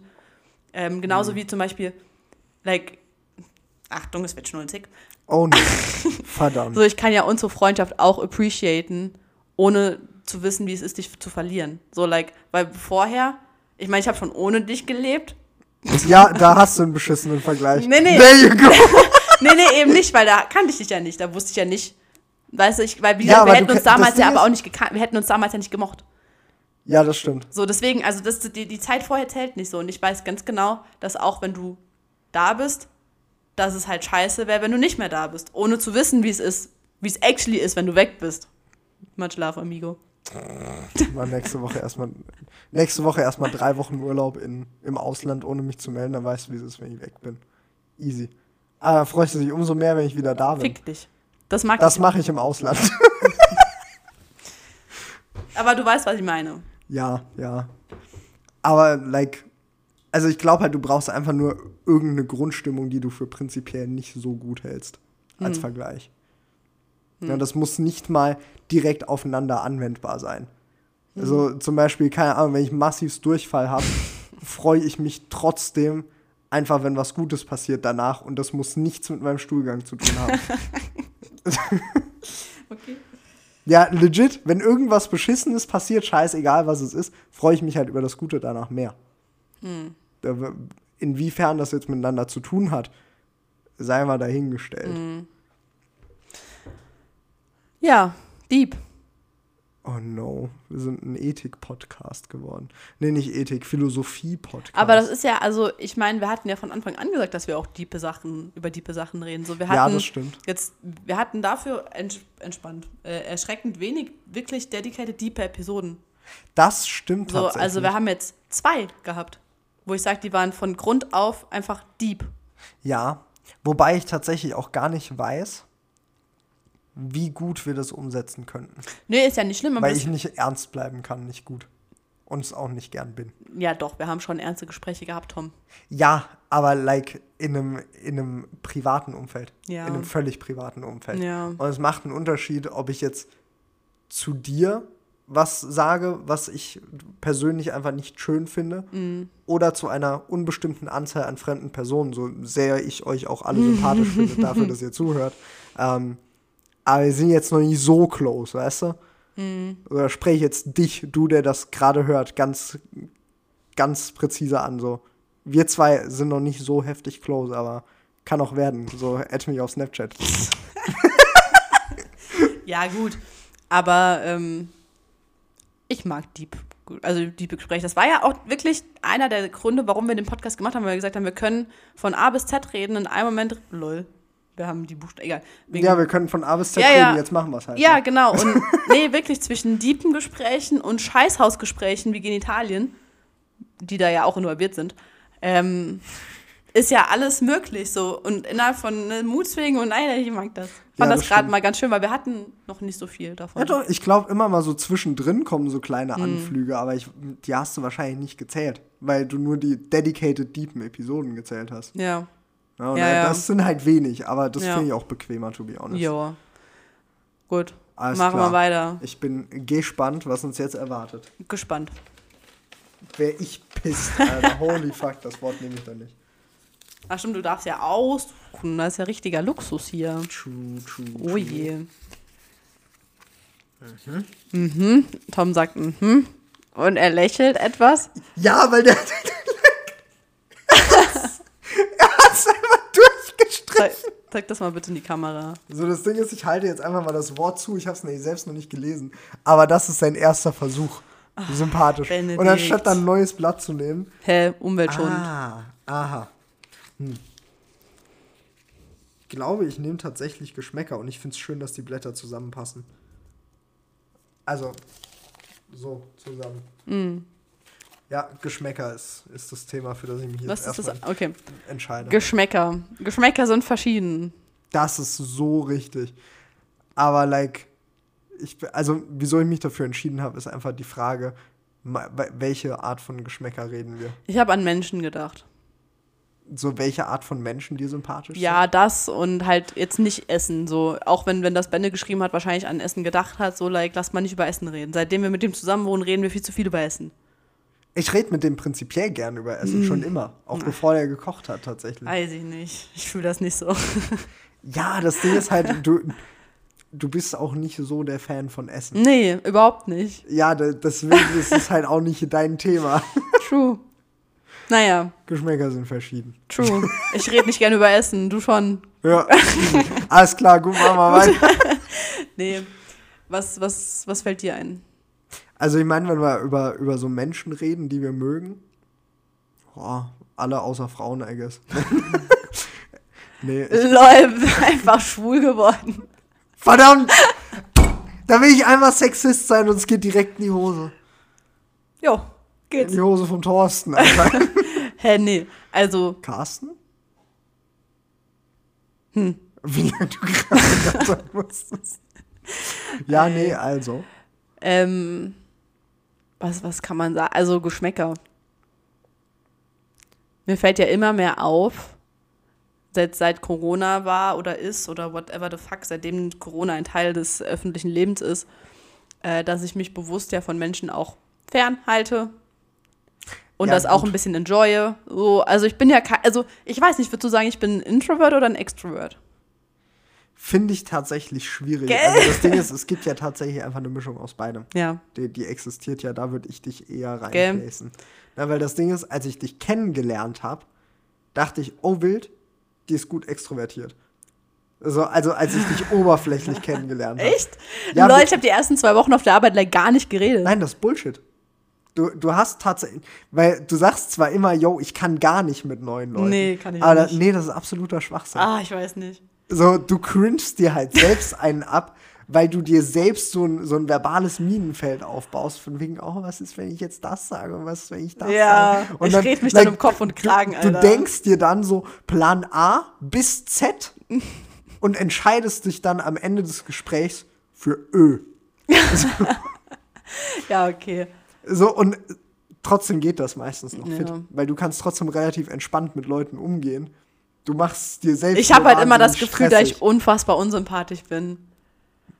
Ähm, genauso Mhm. wie zum Beispiel, like, Achtung, es wird schnulzig. Oh nee. Verdammt. So, ich kann ja unsere Freundschaft auch appreciaten, ohne zu wissen, wie es ist, dich zu verlieren. So, like, weil vorher, ich meine, ich habe schon ohne dich gelebt, Ja, da hast du einen beschissenen Vergleich. Nee, nee. There you go. Nee, nee, eben nicht, weil da kannte ich dich ja nicht. Da wusste ich ja nicht. Weißt du, ich, weil wie Ja, wir hätten uns damals ja aber auch nicht gekannt. Wir hätten uns damals ja nicht gemocht. Ja, das stimmt. So, deswegen, also das, die, die Zeit vorher zählt nicht so. Und ich weiß ganz genau, dass auch wenn du da bist, dass es halt scheiße wäre, wenn du nicht mehr da bist. Ohne zu wissen, wie es ist, wie es actually ist, wenn du weg bist. Much love, amigo. Mal nächste Woche erstmal nächste Woche erstmal drei Wochen Urlaub in, im Ausland, ohne mich zu melden, dann weißt du, wie es ist, wenn ich weg bin. Easy. Aber dann freust du dich umso mehr, wenn ich wieder da bin. Fick dich. Das mag Das mache ich im Ausland. Aber du weißt, was ich meine. Ja, ja. Aber like, also ich glaube halt, du brauchst einfach nur irgendeine Grundstimmung, die du für prinzipiell nicht so gut hältst als Vergleich. Ja, das muss nicht mal direkt aufeinander anwendbar sein. Also zum Beispiel, keine Ahnung, wenn ich massivst Durchfall habe, freue ich mich trotzdem einfach, wenn was Gutes passiert danach und das muss nichts mit meinem Stuhlgang zu tun haben. Okay. Ja, legit, wenn irgendwas Beschissenes passiert, scheißegal was es ist, freue ich mich halt über das Gute danach mehr. W- Inwiefern das jetzt miteinander zu tun hat, sei mal dahingestellt. Ja, deep. Oh no, wir sind ein Ethik-Podcast geworden. Nee, nicht Ethik, Philosophie-Podcast. Aber das ist ja, also ich meine, wir hatten ja von Anfang an gesagt, dass wir auch diepe Sachen, über diepe Sachen reden. So, wir hatten Ja, das stimmt. jetzt, wir hatten dafür ents entspannt, äh, erschreckend wenig wirklich dedicated diepe Episoden. Das stimmt So, tatsächlich. also wir haben jetzt zwei gehabt, wo ich sage, die waren von Grund auf einfach deep. Ja, wobei ich tatsächlich auch gar nicht weiß, wie gut wir das umsetzen könnten. Nee, ist ja nicht schlimm, Weil ich nicht ernst bleiben kann, nicht gut. Und es auch nicht gern bin. ja doch, wir haben schon ernste Gespräche gehabt, Tom. Ja, aber like in einem, in einem privaten Umfeld. Ja. In einem völlig privaten Umfeld. Ja. Und es macht einen Unterschied, ob ich jetzt zu dir was sage, was ich persönlich einfach nicht schön finde, Mhm. oder zu einer unbestimmten Anzahl an fremden Personen, so sehr ich euch auch alle sympathisch finde, dafür, dass ihr zuhört. Ähm, aber wir sind jetzt noch nicht so close, weißt du? Mhm. Oder spreche ich jetzt dich, du, der das gerade hört, ganz, ganz präzise an. So. Wir zwei sind noch nicht so heftig close, aber kann auch werden. So, add mich auf Snapchat. Ja, gut. Aber ähm, ich mag Deep. Also Deep Gespräche. Das war ja auch wirklich einer der Gründe, warum wir den Podcast gemacht haben, weil wir gesagt haben, wir können von A bis Z reden in einem Moment. Lol. Wir haben die Buchstaben. Egal. Wegen- Ja, wir können von A bis Z Ja, reden, ja. jetzt machen wir es halt. ja, ne? genau. Und nee, wirklich zwischen deepen Gesprächen und Scheißhausgesprächen wie Genitalien, die da ja auch involviert sind, ähm, ist ja alles möglich so. Und innerhalb von ne, Mutswegen und nein, ich mag das. Ich fand Ja, das, das gerade mal ganz schön, weil wir hatten noch nicht so viel davon. Ja, doch, ich glaube immer mal so zwischendrin kommen so kleine Mhm. Anflüge, aber ich, die hast du wahrscheinlich nicht gezählt, weil du nur die dedicated deepen Episoden gezählt hast. Ja. Ja, Ja, äh, ja. Das sind halt wenig, aber das Ja. finde ich auch bequemer, to be honest. Jo. Gut. Alles Machen klar. wir weiter. Ich bin gespannt, was uns jetzt erwartet. Gespannt. Wer ich pisst, Alter. Holy fuck, das Wort nehme ich dann nicht. Ach stimmt, du darfst ja aussuchen. Das ist ja richtiger Luxus hier. True, true. Oh je. Mhm. Tom sagt mhm. Und er lächelt etwas. Ja, weil der. er einfach durchgestrichen. Zeig, zeig das mal bitte in die Kamera. So, das Ding ist, ich halte jetzt einfach mal das Wort zu. Ich habe es nämlich selbst noch nicht gelesen. Aber das ist sein erster Versuch. Sympathisch. Benedikt. Und anstatt dann ein neues Blatt zu nehmen. Hä, umweltschonend. Ah, aha. Hm. Ich glaube, ich nehme tatsächlich Geschmäcker und ich finde es schön, dass die Blätter zusammenpassen. Also, so zusammen. Mm. Ja, Geschmäcker ist, ist das Thema, für das ich mich jetzt Was ist das? erstmal Okay. entscheide. Geschmäcker. Geschmäcker sind verschieden. das ist so richtig. Aber, like, ich, also, wieso ich mich dafür entschieden habe, ist einfach die Frage, welche Art von Geschmäcker reden wir? Ich habe an Menschen gedacht. So, welche Art von Menschen dir sympathisch sind? Ja, das und halt jetzt nicht Essen. So, auch wenn, wenn das Bände geschrieben hat, wahrscheinlich an Essen gedacht hat, so, like, lass mal nicht über Essen reden. Seitdem wir mit dem zusammenwohnen, reden wir viel zu viel über Essen. Ich rede mit dem prinzipiell gern über Essen, Mm. schon immer. Auch bevor er gekocht hat, tatsächlich. Weiß ich nicht. Ich fühle das nicht so. Ja, das Ding ist halt, du, du bist auch nicht so der Fan von Essen. nee, überhaupt nicht. Ja, deswegen ist es halt auch nicht dein Thema. True. Naja, Geschmäcker sind verschieden. true. Ich rede nicht gerne über Essen, du schon. Ja, alles klar, gut, machen wir weiter. Nee. Was, was, was fällt dir ein? Also ich meine, wenn wir über, über so Menschen reden, die wir mögen, boah, alle außer Frauen, I guess. nee, Lol, einfach schwul geworden. verdammt! Da will ich einfach Sexist sein und es geht direkt in die Hose. Jo, In geht's. die Hose vom Thorsten. Hä, nee. Also, Carsten? Hm. Wie lange du gerade musstest. Ja, nee, also. ähm, was, was kann man sagen? Also Geschmäcker. Mir fällt ja immer mehr auf, seit, seit Corona war oder ist oder whatever the fuck, seitdem Corona ein Teil des öffentlichen Lebens ist, äh, dass ich mich bewusst ja von Menschen auch fernhalte und Ja, das auch gut. ein bisschen enjoye. So, also ich bin ja kein, also ich weiß nicht, würdest du sagen, ich bin ein Introvert oder ein Extrovert? Finde ich tatsächlich schwierig. Gell? Also das Ding ist, es gibt ja tatsächlich einfach eine Mischung aus beidem. Ja. Die, die existiert ja, da würde ich dich eher Gell? reinplacen. Na, weil das Ding ist, als ich dich kennengelernt habe, dachte ich, oh wild, die ist gut extrovertiert. Also, also als ich dich oberflächlich kennengelernt habe. Echt? Ja, Leute, ich habe die ersten zwei Wochen auf der Arbeit gar nicht geredet. Nein, das ist Bullshit. Du, du hast tatsächlich, weil du sagst zwar immer, yo, ich kann gar nicht mit neuen Leuten. Nee, kann ich aber nicht. nee, das ist absoluter Schwachsinn. Ah, ich weiß nicht. So, du cringest dir halt selbst einen ab, weil du dir selbst so ein, so ein verbales Minenfeld aufbaust, von wegen, oh, was ist, wenn ich jetzt das sage und was ist, wenn ich das Ja, sage? ich red mich dann um Kopf und Kragen, du, Alter. Du denkst dir dann so Plan A bis Z und entscheidest dich dann am Ende des Gesprächs für Ö. Ja, okay. So, und trotzdem geht das meistens noch Ja. fit, weil du kannst trotzdem relativ entspannt mit Leuten umgehen. Du machst dir selbst Ich habe halt immer das Gefühl, dass ich stressig. unfassbar unsympathisch bin.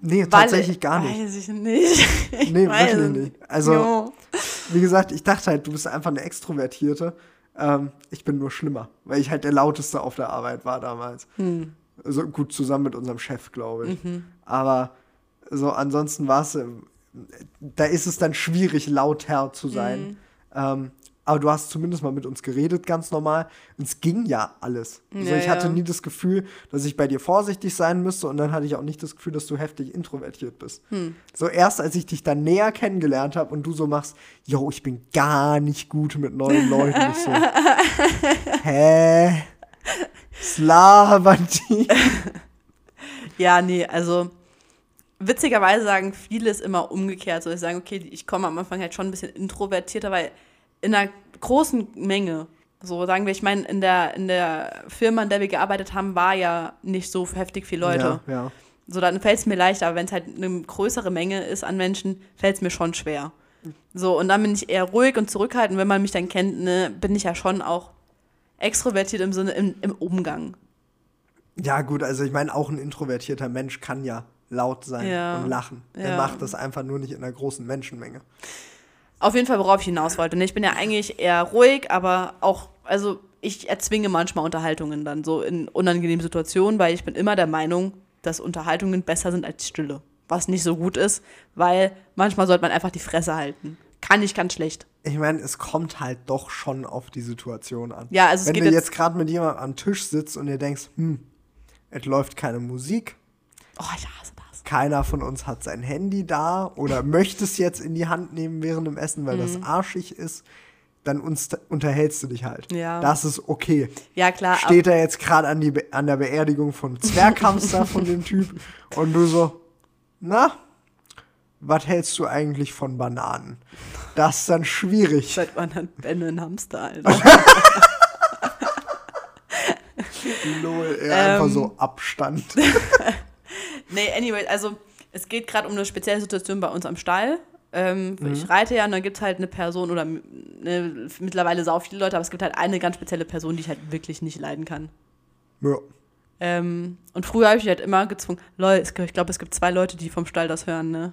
Nee, Weil- tatsächlich gar nicht. Weiß ich nicht. Ich Nee, weiß wirklich nicht. Also- Jo. Wie gesagt, ich dachte halt, du bist einfach eine Extrovertierte. Ähm, ich bin nur schlimmer, weil ich halt der lauteste auf der Arbeit war damals. Hm. Also gut zusammen mit unserem Chef, glaube ich. Mhm. Aber so ansonsten war es, da ist es dann schwierig, lauter zu sein. Mhm. Ähm, aber du hast zumindest mal mit uns geredet, ganz normal. Und es ging ja alles. Also Ja, ich hatte ja. nie das Gefühl, dass ich bei dir vorsichtig sein müsste und dann hatte ich auch nicht das Gefühl, dass du heftig introvertiert bist. Hm. So erst als ich dich dann näher kennengelernt habe und du so machst, yo, ich bin gar nicht gut mit neuen Leuten. Ich so, hä? Slavern die? Ja, nee, also witzigerweise sagen viele es immer umgekehrt. So, ich sage, okay, ich komme am Anfang halt schon ein bisschen introvertierter, weil in einer großen Menge, so sagen wir, ich meine, in der, in der Firma, in der wir gearbeitet haben, war ja nicht so heftig viele Leute. Ja, ja. So, dann fällt es mir leichter, aber wenn es halt eine größere Menge ist an Menschen, fällt es mir schon schwer. So, und dann bin ich eher ruhig und zurückhaltend. Wenn man mich dann kennt, ne, bin ich ja schon auch extrovertiert im Sinne im, im Umgang. Ja, gut, also ich meine, auch ein introvertierter Mensch kann ja laut sein Ja. und lachen. Er Ja. macht das einfach nur nicht in einer großen Menschenmenge. Auf jeden Fall, worauf ich hinaus wollte. ne, Ich bin ja eigentlich eher ruhig, aber auch, also ich erzwinge manchmal Unterhaltungen dann so in unangenehmen Situationen, weil ich bin immer der Meinung, dass Unterhaltungen besser sind als Stille. Was nicht so gut ist, weil manchmal sollte man einfach die Fresse halten. Kann ich ganz schlecht. Ich meine, es kommt halt doch schon auf die Situation an. Ja, also es Wenn geht du jetzt- jetzt gerade mit jemandem am Tisch sitzt und dir denkst, hm, es läuft keine Musik, Oh, ich hasse. Keiner von uns hat sein Handy da oder möchte es jetzt in die Hand nehmen während dem Essen, weil Mhm. das arschig ist, dann uns, unterhältst du dich halt. Ja. Das ist okay. Ja, klar. Steht er jetzt gerade an, die Be- an der Beerdigung von Zwerghamster von dem Typ und du so, na, was hältst du eigentlich von Bananen? Das ist dann schwierig. Seit wann hat Ben einen Hamster, Alter? Lol, ey, Ähm. einfach so Abstand. nee, anyway, also es geht gerade um eine spezielle Situation bei uns am Stall. Ähm, Ich reite ja und dann gibt es halt eine Person oder ne, mittlerweile sau viele Leute, aber es gibt halt eine ganz spezielle Person, die ich halt wirklich nicht leiden kann. Ja. Ähm, und früher habe ich halt immer gezwungen, Leute, ich glaube, es gibt zwei Leute, die vom Stall das hören, ne?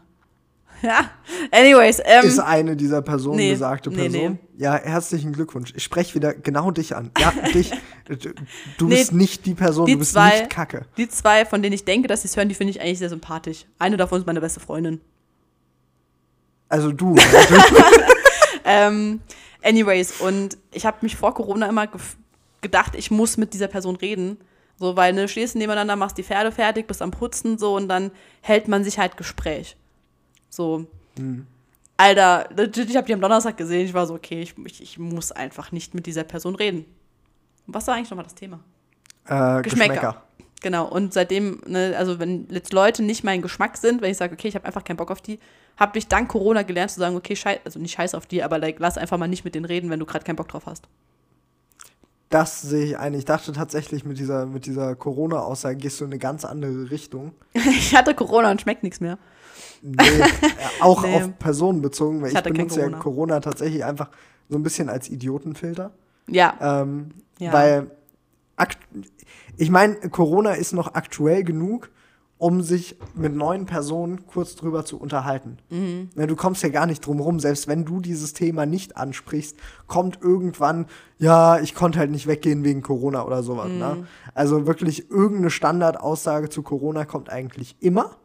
Ja, anyways, ähm, Ist eine dieser Personen nee, besagte nee, Person? nee. Ja, herzlichen Glückwunsch. Ich spreche wieder genau dich an. Ja, dich. Du- Nee, bist nicht die Person, die du bist zwei- nicht Kacke. die zwei, von denen ich denke, dass sie es hören, die finde ich eigentlich sehr sympathisch. Eine davon ist meine beste Freundin. Also du. Ähm, anyways, und ich habe mich vor Corona immer gedacht, ich muss mit dieser Person reden. So, weil ne, stehst nebeneinander, machst die Pferde fertig, bist am Putzen, so, und dann hält man sich halt Gespräch. So. Alter, legit, ich habe die am Donnerstag gesehen, ich war so, okay, ich, ich, ich muss einfach nicht mit dieser Person reden. Was war eigentlich nochmal das Thema? äh, Geschmäcker. Geschmäcker. Genau, und seitdem, ne, also wenn jetzt Leute nicht mein Geschmack sind, wenn ich sage, okay, ich habe einfach keinen Bock auf die, habe ich dank Corona gelernt zu sagen, okay, scheiß, also nicht scheiß auf die, aber like, lass einfach mal nicht mit denen reden, wenn du gerade keinen Bock drauf hast. Das sehe ich ein. Ich dachte tatsächlich, mit dieser, mit dieser Corona-Aussage gehst du in eine ganz andere Richtung. ich hatte Corona und schmeckt nichts mehr. Nee, äh, auch Nee. auf Personen bezogen, weil Ich ich, benutze ja Corona. Corona tatsächlich einfach so ein bisschen als Idiotenfilter. Ja, Ähm, Ja. Weil, ich meine, Corona ist noch aktuell genug, um sich mit neuen Personen kurz drüber zu unterhalten. Mhm. Ne, du kommst ja gar nicht drum rum, selbst wenn du dieses Thema nicht ansprichst, kommt irgendwann, ja, ich konnte halt nicht weggehen wegen Corona oder sowas. Mhm. Ne? Also wirklich irgendeine Standardaussage zu Corona kommt eigentlich immer.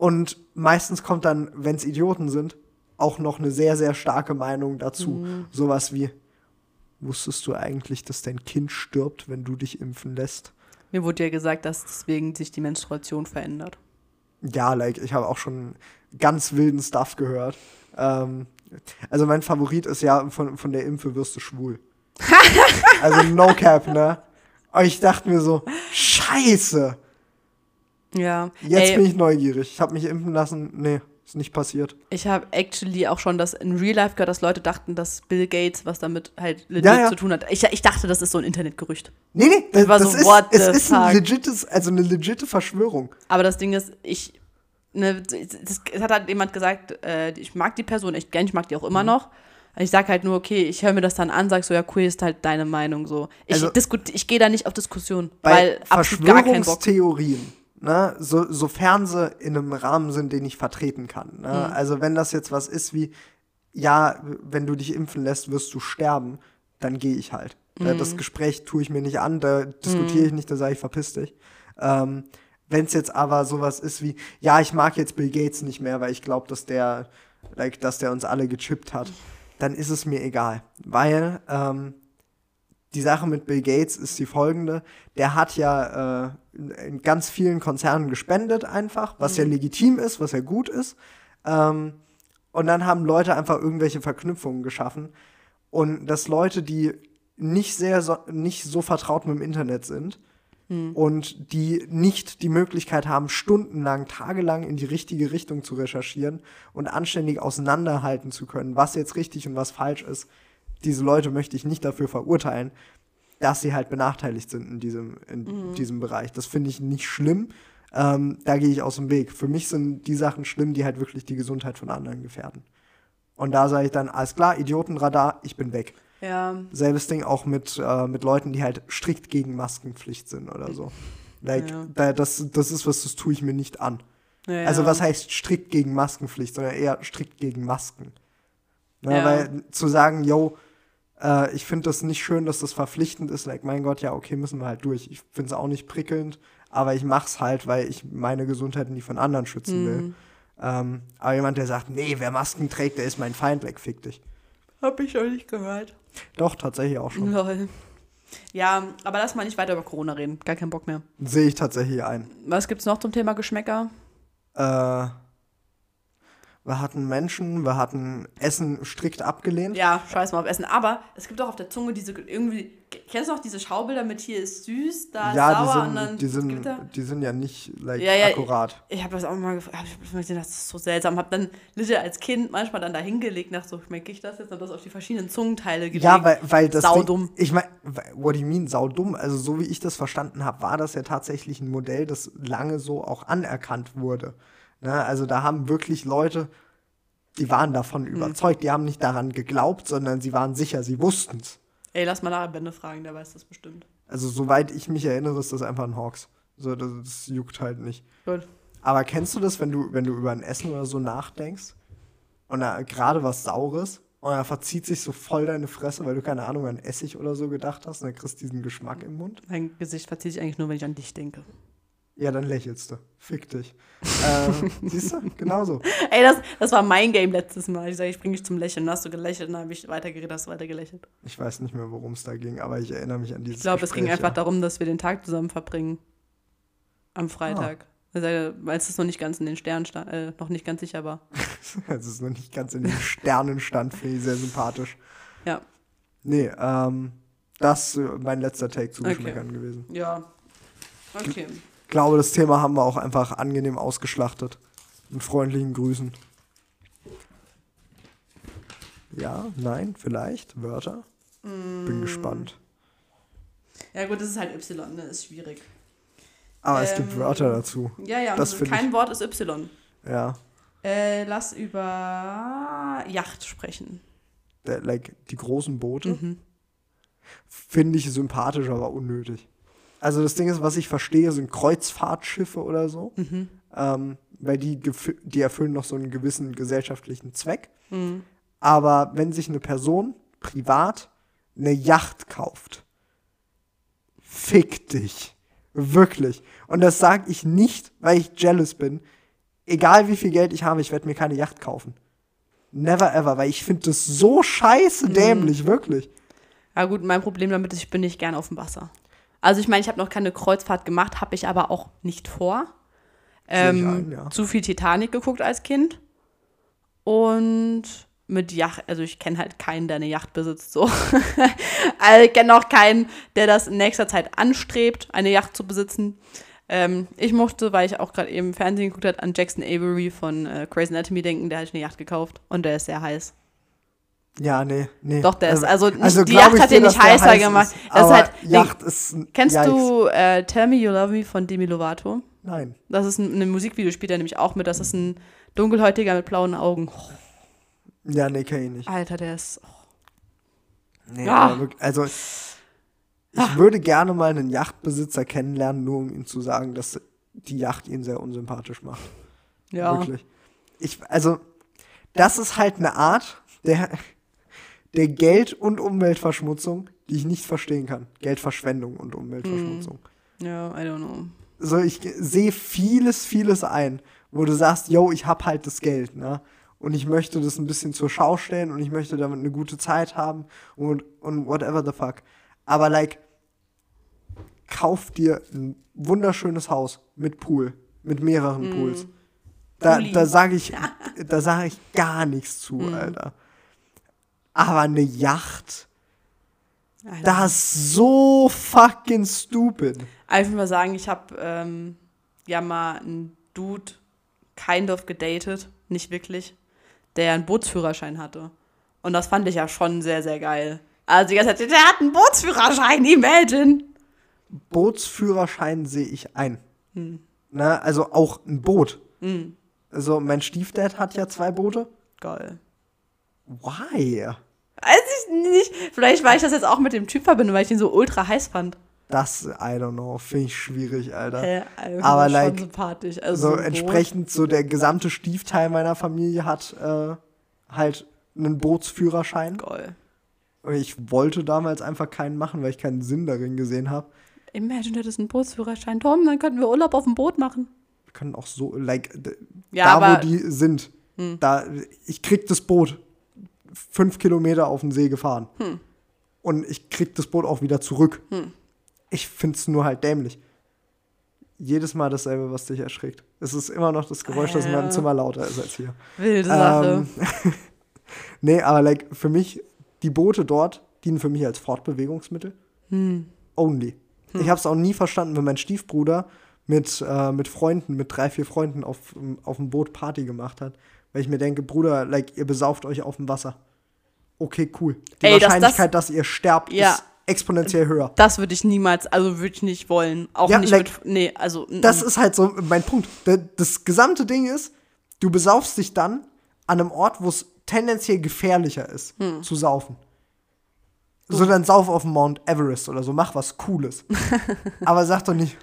Und meistens kommt dann, wenn es Idioten sind, auch noch eine sehr, sehr starke Meinung dazu. Mhm. Sowas wie, wusstest du eigentlich, dass dein Kind stirbt, wenn du dich impfen lässt? mir wurde ja gesagt, dass deswegen sich die Menstruation verändert. Ja, like, ich habe auch schon ganz wilden Stuff gehört. Ähm, also mein Favorit ist ja, von, von der Impfe wirst du schwul. also no cap, ne? Aber ich dachte mir so, scheiße, Ja, jetzt Ey, bin ich neugierig. Ich habe mich impfen lassen, nee, ist nicht passiert. ich habe actually auch schon das in Real Life gehört, dass Leute dachten, dass Bill Gates was damit halt legit Ja, ja. zu tun hat. Ich, ich dachte, das ist so ein Internetgerücht. Nee, nee, das, war das so, ist, what es the ist ein legites, also eine legite Verschwörung. Aber das Ding ist, ich, ne, das, es hat halt jemand gesagt, äh, ich mag die Person echt gern, ich mag die auch Mhm. immer noch. Ich sag halt nur, okay, ich höre mir das dann an, sag so, ja, cool, ist halt deine Meinung so. Ich, Also- ich gehe da nicht auf Diskussion, weil absolut gar keinen Bock. Verschwörungstheorien, ne, so, sofern sie in einem Rahmen sind, den ich vertreten kann. Ne? Mhm. Also wenn das jetzt was ist wie, ja, wenn du dich impfen lässt, wirst du sterben, dann gehe ich halt. Mhm. Das Gespräch tue ich mir nicht an, da diskutiere ich nicht, da sage ich, verpiss dich. Ähm, wenn es jetzt aber sowas ist wie, ja, ich mag jetzt Bill Gates nicht mehr, weil ich glaube, dass der, like, dass der uns alle gechippt hat, dann ist es mir egal. Weil ähm, die Sache mit Bill Gates ist die folgende. Der hat ja äh, in- ganz vielen Konzernen gespendet einfach, was ja legitim ist, was ja gut ist. Ähm, und dann haben Leute einfach irgendwelche Verknüpfungen geschaffen. Und dass Leute, die nicht sehr so, nicht so vertraut mit dem Internet sind und die nicht die Möglichkeit haben, stundenlang, tagelang in die richtige Richtung zu recherchieren und anständig auseinanderhalten zu können, was jetzt richtig und was falsch ist, diese Leute möchte ich nicht dafür verurteilen, dass sie halt benachteiligt sind in diesem, in diesem Bereich. Das finde ich nicht schlimm. Ähm, da gehe ich aus dem Weg. Für mich sind die Sachen schlimm, die halt wirklich die Gesundheit von anderen gefährden. Und da sage ich dann, alles klar, Idiotenradar, ich bin weg. Ja, Selbes Ding auch mit, äh, mit Leuten, die halt strikt gegen Maskenpflicht sind oder so. Like, Ja. da, das, das ist was, das tue ich mir nicht an. ja, Also was heißt strikt gegen Maskenpflicht, sondern eher strikt gegen Masken. Ne, Ja. Weil zu sagen, yo, Äh, ich finde das nicht schön, dass das verpflichtend ist. Like, mein Gott, ja, okay, müssen wir halt durch. Ich finde es auch nicht prickelnd, aber ich mach's halt, weil ich meine Gesundheit nicht von anderen schützen will. Ähm, aber jemand, der sagt, nee, wer Masken trägt, der ist mein Feind, like, fick dich. Hab ich noch nicht gehört. Doch, tatsächlich auch schon. Lol. Ja, aber lass mal nicht weiter über Corona reden. Gar keinen Bock mehr. Sehe ich tatsächlich ein. Was gibt's noch zum Thema Geschmäcker? Äh, wir hatten Menschen, wir hatten Essen strikt abgelehnt. Ja, scheiß mal auf Essen. Aber es gibt auch auf der Zunge diese irgendwie. Kennst du noch diese Schaubilder mit hier ist süß, da ist Ja, sauer und die dann sind, die, sind, Gewitter? die sind ja nicht like, Ja, ja, akkurat. Ich habe das auch mal gefragt, hab ich mal gesehen, das ist so seltsam. Hab dann Little als Kind manchmal dann da hingelegt, nach so, schmecke ich das jetzt? Und das auf die verschiedenen Zungenteile gelegt. Ja, weil, weil das. Saudumm. Ding- Ich meine, what do you mean, saudumm? Also, so wie ich das verstanden habe, war das ja tatsächlich ein Modell, das lange so auch anerkannt wurde. Ne? Also, da haben wirklich Leute, die waren davon Hm. überzeugt, die haben nicht daran geglaubt, sondern sie waren sicher, sie wussten es. Ey, lass mal nachher Bände fragen, der weiß das bestimmt. Also, soweit ich mich erinnere, ist das einfach ein Hawks. So, das, das juckt halt nicht. Gut. Aber kennst du das, wenn du, wenn du über ein Essen oder so nachdenkst und da gerade was Saures und da verzieht sich so voll deine Fresse, weil du keine Ahnung an Essig oder so gedacht hast und dann kriegst du diesen Geschmack im Mund? Mein Gesicht verzieht sich eigentlich nur, wenn ich an dich denke. Ja, dann lächelst du. Fick dich. ähm, siehst du? Genauso. Ey, das, das war mein Game letztes Mal. Ich sage, ich bringe dich zum Lächeln. Dann hast du gelächelt, dann habe ich weitergeredet, hast du weiter gelächelt. Ich weiß nicht mehr, worum es da ging, aber ich erinnere mich an dieses Ich glaube, es ging Gespräch, einfach ja. darum, dass wir den Tag zusammen verbringen. Am Freitag. Also, Weil es noch nicht ganz in den Sternen stand, äh, noch nicht ganz sicher war. Es ist noch nicht ganz in den Sternen stand, finde ich sehr sympathisch. Ja. Nee, ähm, das ist mein letzter Take zu Okay. Gewesen. Ja. Okay. Ich glaube, das Thema haben wir auch einfach angenehm ausgeschlachtet. Mit freundlichen Grüßen. Ja, nein, vielleicht, Wörter. Mm. Bin gespannt. Ja, gut, das ist halt Y, ne? Ist schwierig. Aber es gibt Ähm, Wörter dazu. Ja, ja, Das find kein Wort ist Y. Ja. Äh, lass über Yacht sprechen. Der, like, die großen Boote Mhm. finde ich sympathisch, aber unnötig. Also das Ding ist, was ich verstehe, sind Kreuzfahrtschiffe oder so. Mhm. Ähm, weil die, die erfüllen noch so einen gewissen gesellschaftlichen Zweck. Mhm. Aber wenn sich eine Person privat eine Yacht kauft, fick dich. Wirklich. Und das sage ich nicht, weil ich jealous bin. Egal wie viel Geld ich habe, ich werde mir keine Yacht kaufen. Never ever, weil ich finde das so scheiße Mhm. dämlich, wirklich. Ja gut, mein Problem damit ist, ich bin nicht gern auf dem Wasser. Also ich meine, ich habe noch keine Kreuzfahrt gemacht, habe ich aber auch nicht vor. Ähm, ein, ja. Zu viel Titanic geguckt als Kind. Und mit Yacht, also ich kenne halt keinen, der eine Yacht besitzt, so. also ich kenne auch keinen, der das in nächster Zeit anstrebt, eine Yacht zu besitzen. Ähm, ich mochte, weil ich auch gerade eben Fernsehen geguckt habe, an Jackson Avery von äh, Crazy Anatomy denken, der hat eine Yacht gekauft und der ist sehr heiß. Ja, nee, nee. Doch, der ist- also nicht- die glaub Yacht hat dir, den nicht heißer heiß gemacht. Ist, Das ist halt- Yacht ist ein Kennst Yikes. du äh, Tell Me You Love Me von Demi Lovato? Nein. Das ist ein, ein Musikvideo, spielt er nämlich auch mit. Das ist ein dunkelhäutiger mit blauen Augen. Oh, Ja, nee, kenn ich nicht. Alter, der ist. Oh. Nee, Ah. aber wirklich, also ich würde gerne mal einen Yachtbesitzer kennenlernen, nur um ihm zu sagen, dass die Yacht ihn sehr unsympathisch macht. Ja. Wirklich. Ich, also, das ist halt eine Art der, der Geld- und Umweltverschmutzung, die ich nicht verstehen kann. Geldverschwendung und Umweltverschmutzung. Ja, I don't know. So, ich sehe vieles, vieles ein, wo du sagst, yo, ich hab halt das Geld, ne? Und ich möchte das ein bisschen zur Schau stellen und ich möchte damit eine gute Zeit haben und, und whatever the fuck. Aber like, kauf dir ein wunderschönes Haus mit Pool, mit mehreren Pools. Da, da sage ich, da sage ich gar nichts zu, Alter. Aber eine Yacht, Alter. das ist so fucking stupid. Einfach mal sagen, ich habe ähm, ja mal einen Dude kind of gedatet, nicht wirklich, der einen Bootsführerschein hatte. Und das fand ich ja schon sehr, sehr geil. Also die ganze Zeit, der hat einen Bootsführerschein, imagine. Bootsführerschein sehe ich ein. Hm. Ne? Also auch ein Boot. Also mein Stiefdad hat ja zwei Boote. Geil. Why? Weiß ich nicht. Vielleicht, weil ich das jetzt auch mit dem Typ verbinde, weil ich ihn so ultra heiß fand. Das, I don't know, finde ich schwierig, Alter. Äh, also Aber schon like, sympathisch. Also so ein entsprechend so der gesamte Stiefteil meiner Familie hat äh, halt einen Bootsführerschein. Und ich wollte damals einfach keinen machen, weil ich keinen Sinn darin gesehen habe. Imagine, du hättest einen Bootsführerschein. Tom, dann könnten wir Urlaub auf dem Boot machen. Wir können auch so, like, Ja, da wo die sind, da, ich krieg das Boot fünf Kilometer auf den See gefahren. Hm. Und ich krieg das Boot auch wieder zurück. Ich find's nur halt dämlich. Jedes Mal dasselbe, was dich erschreckt. Es ist immer noch das Geräusch, das in meinem Äh. Zimmer lauter ist als hier. Wilde Sache. Ähm, nee, aber like, für mich, die Boote dort dienen für mich als Fortbewegungsmittel. Hm. Only. Ich habe es auch nie verstanden, wenn mein Stiefbruder mit, äh, mit Freunden, mit drei, vier Freunden auf, auf dem Boot Party gemacht hat. Weil ich mir denke, Bruder, like, ihr besauft euch auf dem Wasser. Okay, cool. Die Ey, dass das- Wahrscheinlichkeit, dass ihr sterbt, Ja. ist exponentiell höher. Das würde ich niemals, also würde ich nicht wollen. Auch Ja, nicht like, mit, nee, also. Das ist halt so mein Punkt. Da- Das gesamte Ding ist, du besaufst dich dann an einem Ort, wo es tendenziell gefährlicher ist, Hm. zu saufen. So, dann sauf auf dem Mount Everest oder so, mach was Cooles. Aber sag doch nicht,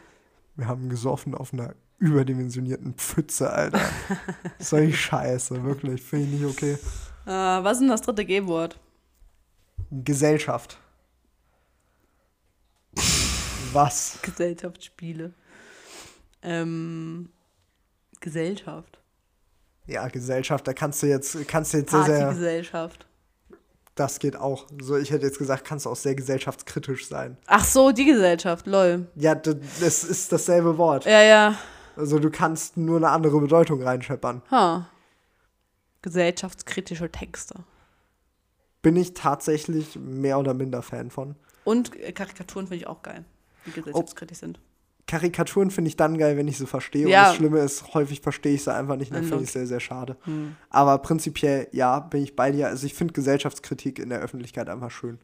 wir haben gesoffen auf einer überdimensionierten Pfütze, Alter. Solche Scheiße, wirklich, finde ich nicht okay. Äh, was ist denn das dritte G-Wort? Gesellschaft. Was? Gesellschaftsspiele. Ähm, Gesellschaft. Ja, Gesellschaft, da kannst du jetzt, kannst du jetzt sehr, sehr, Partygesellschaft. das geht auch. So, ich hätte jetzt gesagt, kannst du auch sehr gesellschaftskritisch sein. Ach so, die Gesellschaft, lol. Ja, das ist dasselbe Wort. Ja, ja. Also du kannst nur eine andere Bedeutung reinscheppern. Huh. Gesellschaftskritische Texte. Bin ich tatsächlich mehr oder minder Fan von. Und Karikaturen finde ich auch geil, die gesellschaftskritisch sind. Karikaturen finde ich dann geil, wenn ich sie verstehe. Ja. Und das Schlimme ist, häufig verstehe ich sie einfach nicht. Dann finde ich sehr, sehr schade. Aber prinzipiell, ja, bin ich bei dir. Also ich finde Gesellschaftskritik in der Öffentlichkeit einfach schön.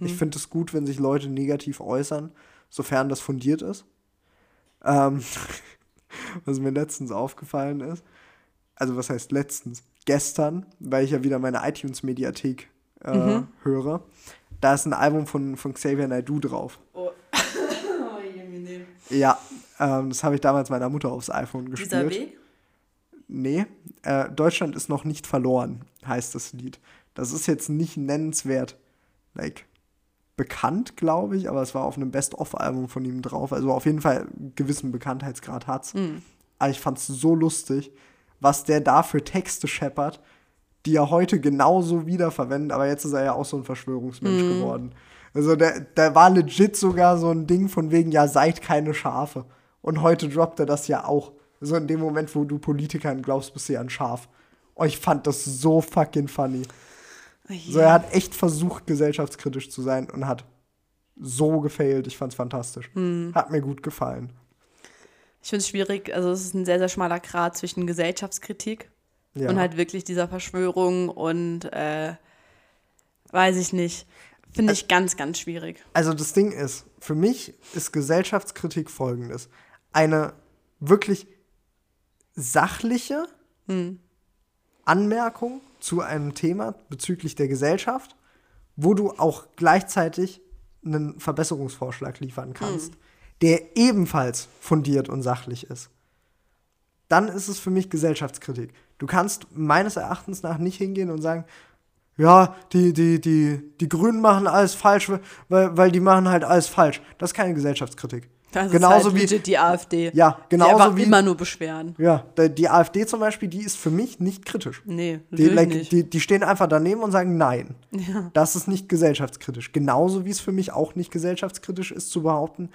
Ich finde es gut, wenn sich Leute negativ äußern, sofern das fundiert ist. Ähm, was mir letztens aufgefallen ist, also was heißt letztens? Gestern, weil ich ja wieder meine iTunes-Mediathek äh, höre, da ist ein Album von, von Xavier Naidoo drauf. Oh. oh. Ja, ähm, das habe ich damals meiner Mutter aufs iPhone Dieser gespielt. Weg? Nee, äh, Deutschland ist noch nicht verloren, heißt das Lied. Das ist jetzt nicht nennenswert, like, bekannt, glaube ich, aber es war auf einem Best-of-Album von ihm drauf. Also auf jeden Fall einen gewissen Bekanntheitsgrad hat's. Aber ich fand's so lustig, was der da für Texte scheppert, die er heute genauso wiederverwendet, aber jetzt ist er ja auch so ein Verschwörungsmensch geworden. Also der, der war legit sogar so ein Ding von wegen, ja, seid keine Schafe. Und heute droppt er das ja auch. So in dem Moment, wo du Politikern glaubst, bist du ja ein Schaf. Und ich fand das so fucking funny. Je. So, er hat echt versucht, gesellschaftskritisch zu sein und hat so gefailt. Ich fand's fantastisch. Hat mir gut gefallen. Ich finde es schwierig, also es ist ein sehr, sehr schmaler Grad zwischen Gesellschaftskritik Ja. und halt wirklich dieser Verschwörung und äh, weiß ich nicht. Finde ich ganz, ganz schwierig. Also das Ding ist, für mich ist Gesellschaftskritik folgendes. Eine wirklich sachliche Anmerkung zu einem Thema bezüglich der Gesellschaft, wo du auch gleichzeitig einen Verbesserungsvorschlag liefern kannst, der ebenfalls fundiert und sachlich ist. Dann ist es für mich Gesellschaftskritik. Du kannst meines Erachtens nach nicht hingehen und sagen, ja, die, die, die, die Grünen machen alles falsch, weil, weil die machen halt alles falsch. Das ist keine Gesellschaftskritik. Das genauso halt wie, die AfD. ja, genauso wie, immer nur beschweren. ja, die, AfD zum Beispiel, die ist für mich nicht kritisch. Nee, Die, like, nicht. die, die stehen einfach daneben und sagen nein. ja. Das ist nicht gesellschaftskritisch. Genauso wie es für mich auch nicht gesellschaftskritisch ist zu behaupten,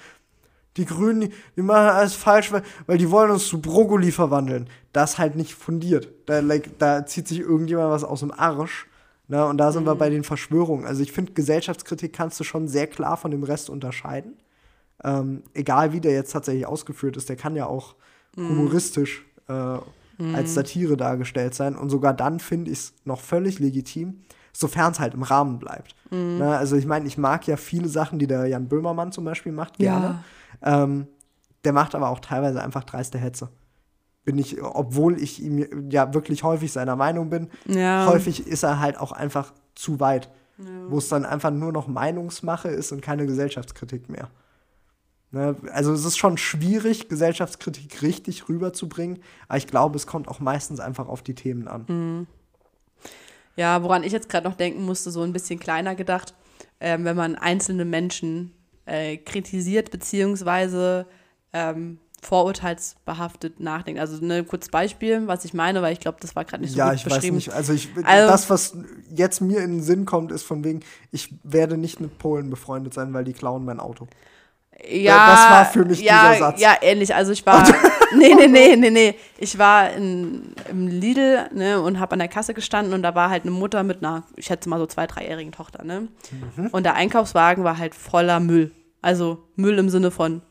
die Grünen, die, die machen alles falsch, weil, weil die wollen uns zu Brokkoli verwandeln. Das halt nicht fundiert. Da, like, da zieht sich irgendjemand was aus dem Arsch. Ne? Und da sind wir bei den Verschwörungen. Also ich finde, Gesellschaftskritik kannst du schon sehr klar von dem Rest unterscheiden. Ähm, egal wie der jetzt tatsächlich ausgeführt ist, der kann ja auch humoristisch äh, als Satire dargestellt sein. Und sogar dann finde ich es noch völlig legitim, sofern es halt im Rahmen bleibt. Ne? Also ich meine, ich mag ja viele Sachen, die der Jan Böhmermann zum Beispiel macht, gerne. Ähm, der macht aber auch teilweise einfach dreiste Hetze. Bin ich, obwohl ich ihm ja wirklich häufig seiner Meinung bin, Ja. häufig ist er halt auch einfach zu weit. Wo es dann einfach nur noch Meinungsmache ist und keine Gesellschaftskritik mehr. Ne? Also es ist schon schwierig, Gesellschaftskritik richtig rüberzubringen, aber ich glaube, es kommt auch meistens einfach auf die Themen an. Ja, woran ich jetzt gerade noch denken musste, so ein bisschen kleiner gedacht. ähm, wenn man einzelne Menschen äh, kritisiert, beziehungsweise ähm, vorurteilsbehaftet nachdenkt. Also ne, kurz Beispiel, was ich meine, weil ich glaube, das war gerade nicht so ja, gut ich beschrieben. weiß nicht. Also, ich, Also- das, was jetzt mir in den Sinn kommt, ist von wegen, ich werde nicht mit Polen befreundet sein, weil die klauen mein Auto. Ja, das war für mich ja, dieser Satz. Ja, ähnlich. Also ich war, nee, nee, nee, nee, nee. Ich war in, im Lidl ne, und habe an der Kasse gestanden und da war halt eine Mutter mit einer, ich schätze mal so zwei, dreijährigen Tochter. Ne? Mhm. Und der Einkaufswagen war halt voller Müll. Also Müll im Sinne von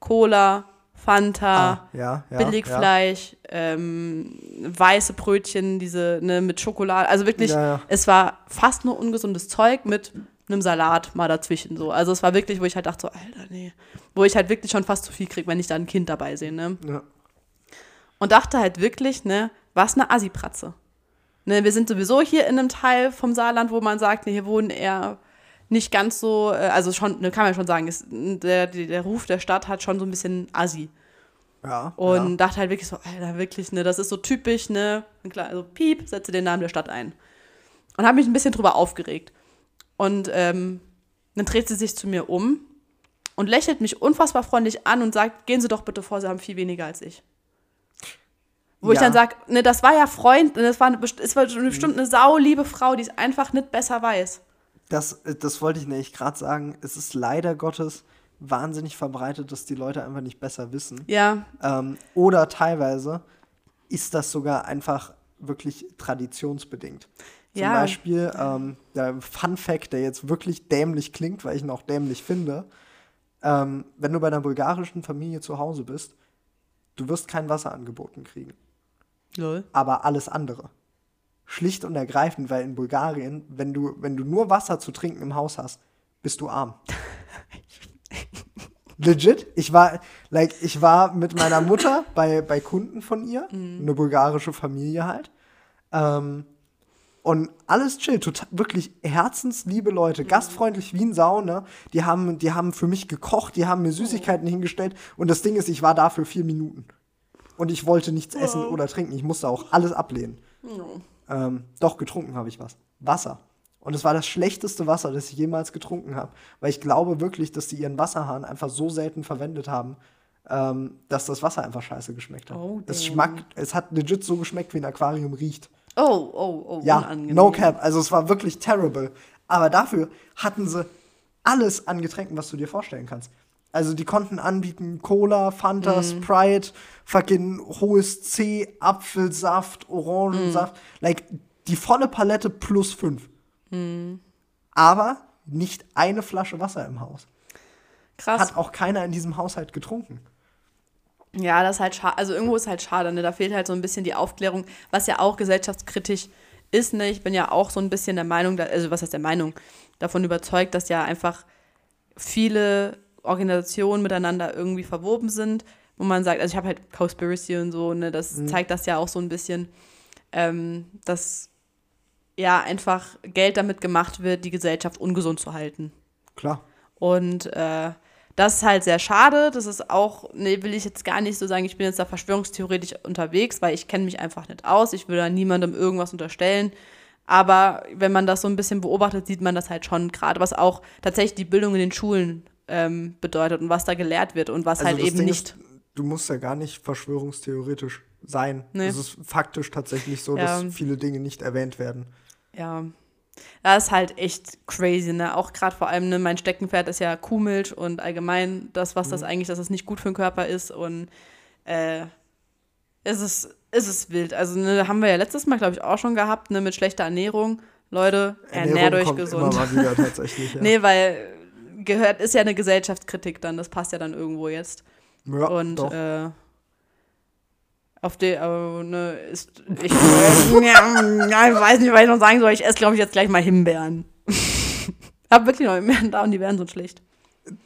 Cola, Fanta, Ah, ja, ja. Billigfleisch, ähm, weiße Brötchen, diese ne, mit Schokolade. Also wirklich, Ja, ja. es war fast nur ungesundes Zeug mit einem Salat mal dazwischen. So. Also es war wirklich, wo ich halt dachte, so, Alter, nee. Wo ich halt wirklich schon fast zu viel kriege, wenn ich da ein Kind dabei sehe. Ne? Ja. Und dachte halt wirklich, ne, was eine Assi-Pratze. Ne, wir sind sowieso hier in einem Teil vom Saarland, wo man sagt, ne, hier wohnen eher nicht ganz so, äh, also schon, ne, kann man schon sagen, ist, der, der, Ruf der Stadt hat schon so ein bisschen Assi. Ja, Und ja. dachte halt wirklich so, Alter, wirklich, ne, das ist so typisch, ne, klar, also piep, setze den Namen der Stadt ein. Und habe mich ein bisschen drüber aufgeregt. Und ähm, dann dreht sie sich zu mir um und lächelt mich unfassbar freundlich an und sagt, gehen Sie doch bitte vor, Sie haben viel weniger als ich. Wo ich Ja. dann sage, ne, das war ja Freund, ne, das war, eine, es war bestimmt eine sauliebe Frau, die es einfach nicht besser weiß. Das, das wollte ich nämlich gerade sagen. Es ist leider Gottes wahnsinnig verbreitet, dass die Leute einfach nicht besser wissen. Ja, Ähm, oder teilweise ist das sogar einfach wirklich traditionsbedingt. Zum Ja. Beispiel, ähm, der Fun Fact, der jetzt wirklich dämlich klingt, weil ich ihn auch dämlich finde. Ähm, wenn du bei einer bulgarischen Familie zu Hause bist, du wirst kein Wasser angeboten kriegen. lol. aber alles andere. Schlicht und ergreifend, weil in Bulgarien, wenn du, wenn du nur Wasser zu trinken im Haus hast, bist du arm. Legit, ich war, like, ich war mit meiner Mutter bei, bei Kunden von ihr, eine bulgarische Familie halt. Ähm, und alles chill, total, wirklich herzensliebe Leute, gastfreundlich wie ein Sau, ne? Die haben, die haben für mich gekocht, die haben mir Süßigkeiten hingestellt und das Ding ist, ich war da für vier Minuten. Und ich wollte nichts essen oder trinken. Ich musste auch alles ablehnen. Ähm, doch, getrunken habe ich was. Wasser. Und es war das schlechteste Wasser, das ich jemals getrunken habe. Weil ich glaube wirklich, dass die ihren Wasserhahn einfach so selten verwendet haben, ähm, dass das Wasser einfach scheiße geschmeckt hat. Oh, es, schmeckt, es hat legit so geschmeckt, wie ein Aquarium riecht. Oh, oh, oh, Ja, unangenehm. no cap. Also es war wirklich terrible. Aber dafür hatten sie alles an Getränken, was du dir vorstellen kannst. Also die konnten anbieten Cola, Fanta, Sprite, fucking hohes C, Apfelsaft, Orangensaft. Like die volle Palette plus fünf. Aber nicht eine Flasche Wasser im Haus. Krass. Hat auch keiner in diesem Haushalt getrunken. Ja, das ist halt schade. Also irgendwo ist halt schade, ne? Da fehlt halt so ein bisschen die Aufklärung, was ja auch gesellschaftskritisch ist, ne? Ich bin ja auch so ein bisschen der Meinung, also was heißt der Meinung, davon überzeugt, dass ja einfach viele Organisationen miteinander irgendwie verwoben sind, wo man sagt, also ich habe halt Conspiracy und so, ne? Das zeigt das ja auch so ein bisschen, ähm, dass ja einfach Geld damit gemacht wird, die Gesellschaft ungesund zu halten. Klar. Und äh, das ist halt sehr schade. Das ist auch, nee, will ich jetzt gar nicht so sagen, ich bin jetzt da verschwörungstheoretisch unterwegs, weil ich kenne mich einfach nicht aus. Ich will da niemandem irgendwas unterstellen. Aber wenn man das so ein bisschen beobachtet, sieht man das halt schon, gerade was auch tatsächlich die Bildung in den Schulen ähm, bedeutet und was da gelehrt wird und was halt Also das eben Ding nicht. Ist, du musst ja gar nicht verschwörungstheoretisch sein. Nee. Es ist faktisch tatsächlich so, Ja. dass viele Dinge nicht erwähnt werden. Ja. Das ist halt echt crazy, ne? Auch gerade vor allem, ne, mein Steckenpferd ist ja Kuhmilch und allgemein das, was Mhm. das eigentlich, dass das nicht gut für den Körper ist. Und äh, es ist, es ist wild. Also, ne, haben wir ja letztes Mal, glaube ich, auch schon gehabt, ne, mit schlechter Ernährung. Leute, ernährt euch gesund. Immer mal wieder tatsächlich. Ja. Nee, weil gehört, ist ja eine Gesellschaftskritik dann, das passt ja dann irgendwo jetzt. ja, Und doch. äh, auf die, äh, ne, ist, ich, ja, ich weiß nicht, was ich noch sagen soll. Ich esse, glaube ich, jetzt gleich mal Himbeeren. Hab wirklich noch Himbeeren da und die wären so schlecht.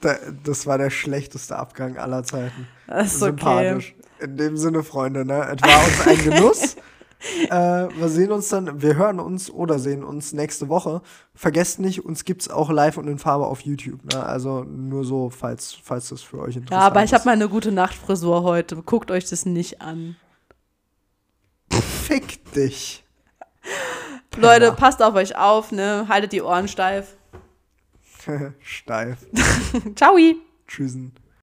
Da, das war der schlechteste Abgang aller Zeiten. Das ist okay. Sympathisch. In dem Sinne, Freunde, ne? Es war uns ein Genuss. äh, wir sehen uns dann, wir hören uns oder sehen uns nächste Woche. Vergesst nicht, uns gibt's auch live und in Farbe auf YouTube. Ne? Also nur so, falls, falls das für euch interessant Ja, aber ich ist. habe mal eine gute Nachtfrisur heute. Guckt euch das nicht an. Fick dich. Leute, passt auf euch auf, ne? Haltet die Ohren steif. Steif. Ciao. Tschüssen.